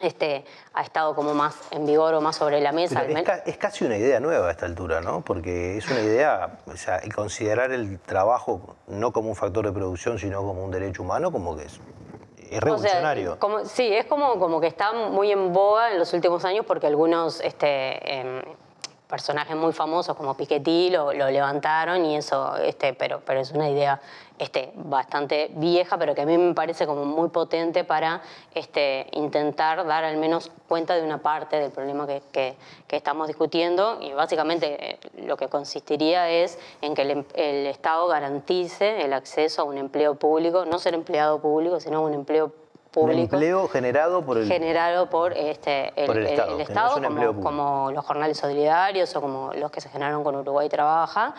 [SPEAKER 6] este, ha estado como más en vigor o más sobre la mesa.
[SPEAKER 2] Es, ca- es casi una idea nueva a esta altura, ¿no? Porque es una idea, o sea, el considerar el trabajo no como un factor de producción, sino como un derecho humano, como que es, es
[SPEAKER 6] O sea,
[SPEAKER 2] revolucionario.
[SPEAKER 6] como- sí, es como, como que está muy en boga en los últimos años porque algunos este, em, personajes muy famosos como Piketty lo, lo levantaron y eso, este, pero, pero es una idea este, bastante vieja, pero que a mí me parece como muy potente para este, intentar dar al menos cuenta de una parte del problema que, que- que estamos discutiendo. Y básicamente eh, lo que consistiría es en que el, em- el Estado garantice el acceso a un empleo público, no ser empleado público, sino un empleo
[SPEAKER 2] un
[SPEAKER 6] público
[SPEAKER 2] empleo generado por el...
[SPEAKER 6] generado por este el,
[SPEAKER 2] Por el
[SPEAKER 6] el-
[SPEAKER 2] Estado,
[SPEAKER 6] el
[SPEAKER 2] que no es
[SPEAKER 6] Estado,
[SPEAKER 2] un
[SPEAKER 6] como los jornales solidarios o como los que se generaron con Uruguay Trabaja,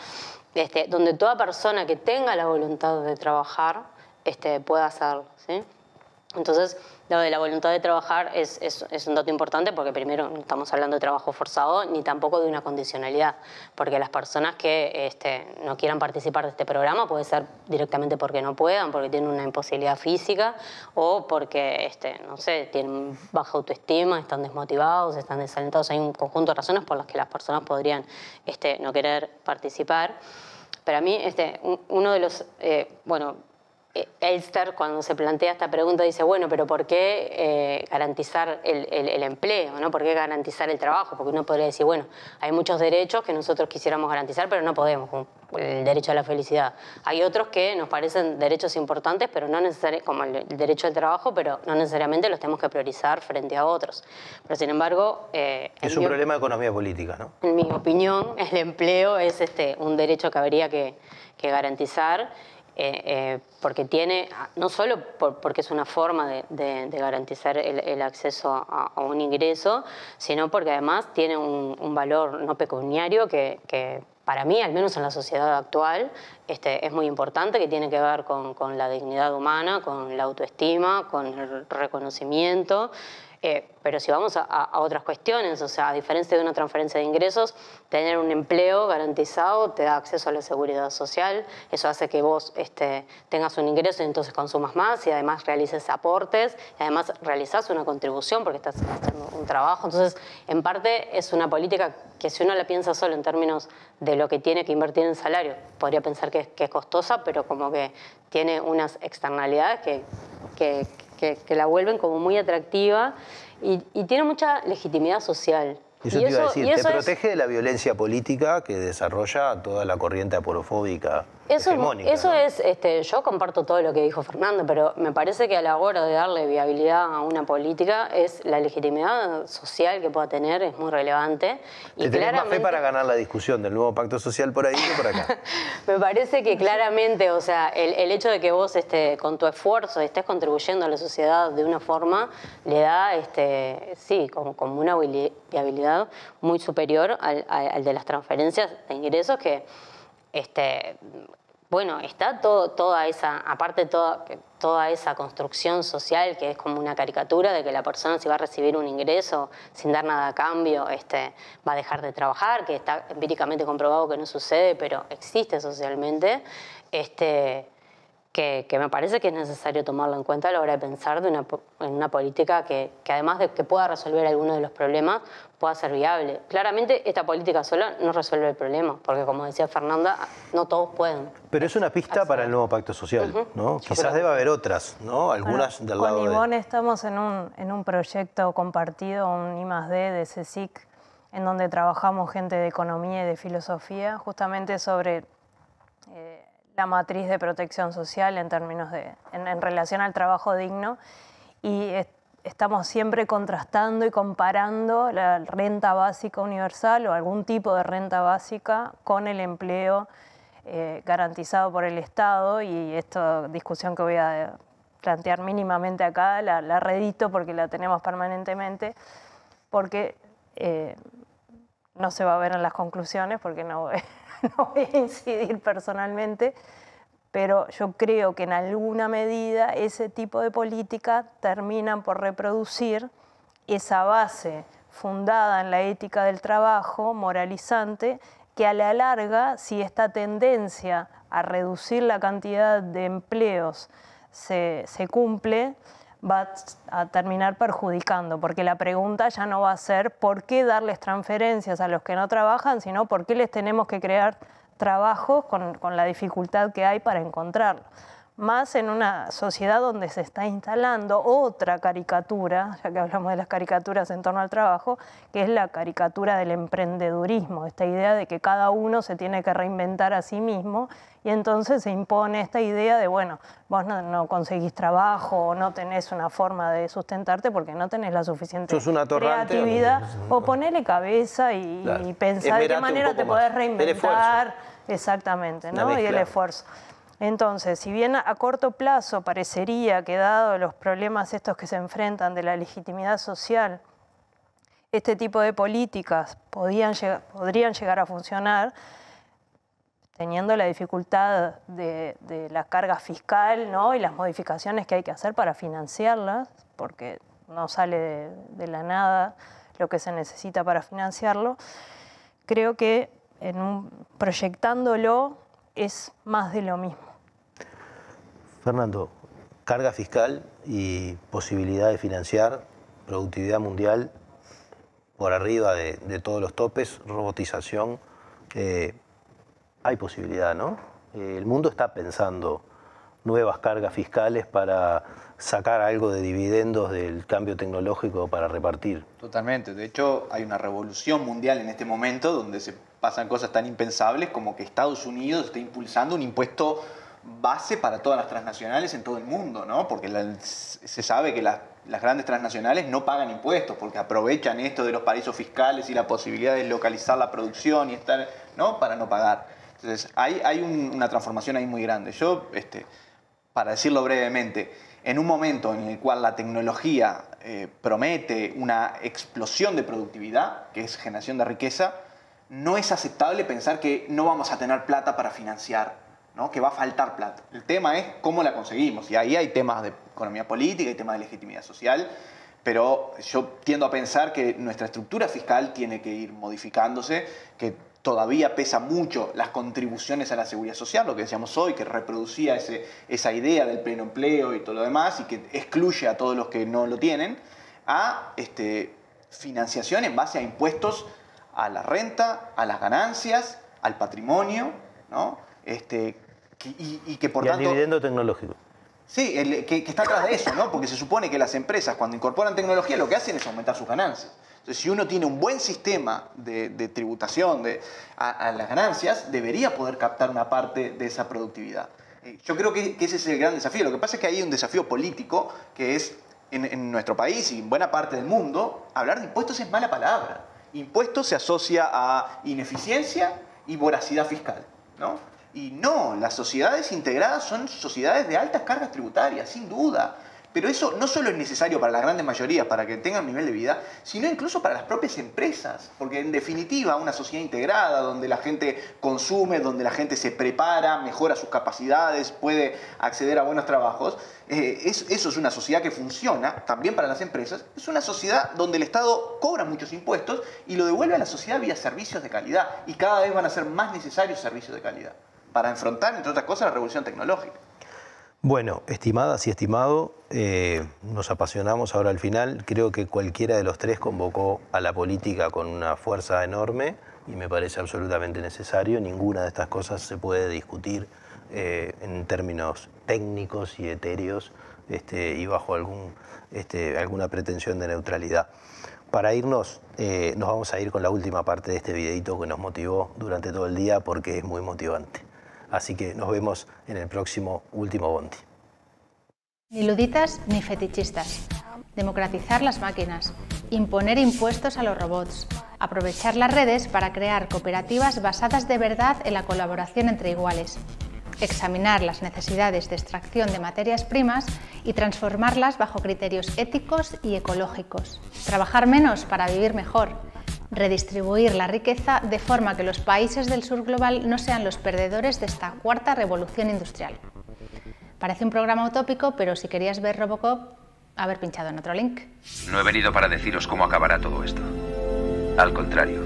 [SPEAKER 6] este, donde toda persona que tenga la voluntad de trabajar este, pueda hacerlo. ¿sí? Entonces, lo de la voluntad de trabajar es, es- es un dato importante porque primero no estamos hablando de trabajo forzado ni tampoco de una condicionalidad, porque las personas que este, no quieran participar de este programa puede ser directamente porque no puedan, porque tienen una imposibilidad física o porque, este, no sé, tienen baja autoestima, están desmotivados, están desalentados. Hay un conjunto de razones por las que las personas podrían este, no querer participar. Pero a mí, este, un- uno de los, eh, bueno, Elster, cuando se plantea esta pregunta, dice, bueno, pero ¿por qué eh, garantizar el, el- el empleo? ¿no? ¿Por qué garantizar el trabajo? Porque uno podría decir, bueno, hay muchos derechos que nosotros quisiéramos garantizar, pero no podemos, como el derecho a la felicidad. Hay otros que nos parecen derechos importantes, pero no necesariamente, como el, el derecho al trabajo, pero no necesariamente los tenemos que priorizar frente a otros. Pero sin embargo... eh,
[SPEAKER 2] Es un
[SPEAKER 6] mi-
[SPEAKER 2] problema de economía política, ¿no?
[SPEAKER 6] en mi opinión, el empleo es este, un derecho que habría que, que garantizar, eh, eh, porque tiene, no solo por- porque es una forma de, de- de garantizar el, el acceso a, a un ingreso, sino porque además tiene un, un valor no pecuniario que, que para mí, al menos en la sociedad actual, este, es muy importante, que tiene que ver con, con la dignidad humana, con la autoestima, con el reconocimiento. Pero si vamos a, otras cuestiones, o sea, a diferencia de una transferencia de ingresos, tener un empleo garantizado te da acceso a la seguridad social, eso hace que vos este, tengas un ingreso y entonces consumas más y además realices aportes y además realizás una contribución porque estás haciendo un trabajo. Entonces, en parte es una política que si uno la piensa solo en términos de lo que tiene que invertir en salario, podría pensar que, es- costosa, pero como que tiene unas externalidades que, que- que la vuelven como muy atractiva y, y tiene mucha legitimidad social.
[SPEAKER 2] Eso
[SPEAKER 6] Y
[SPEAKER 2] te iba a decir, te
[SPEAKER 6] es-
[SPEAKER 2] protege de la violencia política que desarrolla toda la corriente aporofóbica
[SPEAKER 6] Eso,
[SPEAKER 2] hegemónica.
[SPEAKER 6] eso
[SPEAKER 2] ¿no?
[SPEAKER 6] es, este, yo comparto todo lo que dijo Fernando, pero me parece que a la hora de darle viabilidad a una política es la legitimidad social que pueda tener es muy relevante y
[SPEAKER 2] Te tenés más fe
[SPEAKER 6] claramente
[SPEAKER 2] para ganar la discusión del nuevo pacto social por ahí que por acá. [LAUGHS]
[SPEAKER 6] me parece que claramente, o sea, el, el hecho de que vos este, con tu esfuerzo estés contribuyendo a la sociedad de una forma le da, este, sí, como, como una viabilidad muy superior al, al- al de las transferencias de ingresos que este, bueno, está toda esa, aparte toda, toda esa construcción social que es como una caricatura de que la persona si va a recibir un ingreso sin dar nada a cambio, este, va a dejar de trabajar, que está empíricamente comprobado que no sucede, pero existe socialmente, este, que, que me parece que es necesario tomarlo en cuenta a la hora de pensar de una, en una política que, que además de que pueda resolver algunos de los problemas, pueda ser viable. Claramente esta política sola no resuelve el problema, porque como decía Fernanda, no todos pueden.
[SPEAKER 2] Pero es una pista para el nuevo pacto social, ¿no? Quizás deba haber otras, ¿no? Algunas del
[SPEAKER 4] Con
[SPEAKER 2] lado de...
[SPEAKER 4] Ivonne estamos en un, en un proyecto compartido, un I+D de CSIC, en donde trabajamos gente de economía y de filosofía, justamente sobre eh, la matriz de protección social en términos de, en, relación al trabajo digno. Y es- estamos siempre contrastando y comparando la renta básica universal o algún tipo de renta básica con el empleo eh, garantizado por el Estado y esta discusión que voy a plantear mínimamente acá la, la redito porque la tenemos permanentemente, porque eh, no se va a ver en las conclusiones porque no voy, no [LAUGHS] voy a incidir personalmente, pero yo creo que en alguna medida ese tipo de política terminan por reproducir esa base fundada en la ética del trabajo, moralizante, que a la larga, si esta tendencia a reducir la cantidad de empleos se, se cumple, va a terminar perjudicando, porque la pregunta ya no va a ser por qué darles transferencias a los que no trabajan, sino por qué les tenemos que crear trabajos con, con la dificultad que hay para encontrarlos más en una sociedad donde se está instalando otra caricatura, ya que hablamos de las caricaturas en torno al trabajo, que es la caricatura del emprendedurismo, esta idea de que cada uno se tiene que reinventar a sí mismo y entonces se impone esta idea de, bueno, vos no, conseguís trabajo o no tenés una forma de sustentarte porque no tenés la suficiente creatividad o ponele cabeza y, pensar de qué manera te podés reinventar. Exactamente, ¿no? Y el esfuerzo. Entonces, si bien a corto plazo parecería que dado los problemas estos que se enfrentan de la legitimidad social, este tipo de políticas podrían llegar a funcionar, teniendo la dificultad de, la carga fiscal ¿no? y las modificaciones que hay que hacer para financiarlas, porque no sale de, la nada lo que se necesita para financiarlo, creo que proyectándolo es más de lo mismo.
[SPEAKER 2] Fernando, carga fiscal y posibilidad de financiar productividad mundial por arriba de, todos los topes, robotización, eh, hay posibilidad, ¿no? Eh, el mundo está pensando nuevas cargas fiscales para sacar algo de dividendos del cambio tecnológico para repartir.
[SPEAKER 5] Totalmente. De hecho, hay una revolución mundial en este momento donde se pasan cosas tan impensables como que Estados Unidos está impulsando un impuesto base para todas las transnacionales en todo el mundo, ¿no? Porque se sabe que las, grandes transnacionales no pagan impuestos porque aprovechan esto de los paraísos fiscales y la posibilidad de localizar la producción y estar, ¿no? Para no pagar. Entonces, hay, hay una transformación ahí muy grande. Yo, este, para decirlo brevemente, en un momento en el cual la tecnología eh, promete una explosión de productividad, que es generación de riqueza, no es aceptable pensar que no vamos a tener plata para financiar que va a faltar plata. El tema es cómo la conseguimos. Y ahí hay temas de economía política, y temas de legitimidad social, pero yo tiendo a pensar que nuestra estructura fiscal tiene que ir modificándose, que todavía pesa mucho las contribuciones a la seguridad social, lo que decíamos hoy, que reproducía esa idea del pleno empleo y todo lo demás, y que excluye a todos los que no lo tienen, a este, financiación en base a impuestos a la renta, a las ganancias, al patrimonio, ¿no? Este, y, que por
[SPEAKER 2] y
[SPEAKER 5] tanto...
[SPEAKER 2] El dividendo tecnológico.
[SPEAKER 5] Sí, que, está atrás de eso, ¿no? Porque se supone que las empresas cuando incorporan tecnología lo que hacen es aumentar sus ganancias. Entonces, si uno tiene un buen sistema de, tributación de, a, las ganancias, debería poder captar una parte de esa productividad. Eh, yo creo que, ese es el gran desafío. Lo que pasa es que hay un desafío político que es, en, en nuestro país y en buena parte del mundo, hablar de impuestos es mala palabra. Impuestos se asocia a ineficiencia y voracidad fiscal, ¿no? Y no, las sociedades integradas son sociedades de altas cargas tributarias, sin duda. Pero eso no solo es necesario para las grandes mayorías, para que tengan nivel de vida, sino incluso para las propias empresas. Porque en definitiva, una sociedad integrada, donde la gente consume, donde la gente se prepara, mejora sus capacidades, puede acceder a buenos trabajos, eh, eso es una sociedad que funciona también para las empresas. Es una sociedad donde el Estado cobra muchos impuestos y lo devuelve a la sociedad vía servicios de calidad. Y cada vez van a ser más necesarios servicios de calidad para enfrentar, entre otras cosas, la revolución tecnológica.
[SPEAKER 2] Bueno, estimadas y estimado, eh, nos apasionamos ahora al final. Creo que cualquiera de los tres convocó a la política con una fuerza enorme y me parece absolutamente necesario. Ninguna de estas cosas se puede discutir eh, en términos técnicos y etéreos este, y bajo este, alguna pretensión de neutralidad. Para irnos, eh, nos vamos a ir con la última parte de este videito que nos motivó durante todo el día porque es muy motivante. Así que nos vemos en el próximo último Bondi.
[SPEAKER 3] Ni luditas ni fetichistas. Democratizar las máquinas. Imponer impuestos a los robots. Aprovechar las redes para crear cooperativas basadas de verdad en la colaboración entre iguales. Examinar las necesidades de extracción de materias primas y transformarlas bajo criterios éticos y ecológicos. Trabajar menos para vivir mejor redistribuir la riqueza de forma que los países del sur global no sean los perdedores de esta cuarta revolución industrial. Parece un programa utópico, pero si querías ver Robocop, haber pinchado en otro link.
[SPEAKER 13] No he venido para deciros cómo acabará todo esto. Al contrario,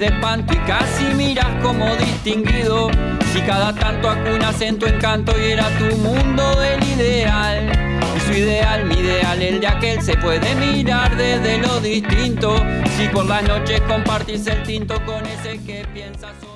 [SPEAKER 1] de espanto y casi miras como distinguido. Si cada tanto acunas en tu encanto y era tu mundo el ideal. Su ideal, mi ideal, el de aquel se puede mirar desde lo distinto. Si por las noches compartís el tinto con ese que piensa solo.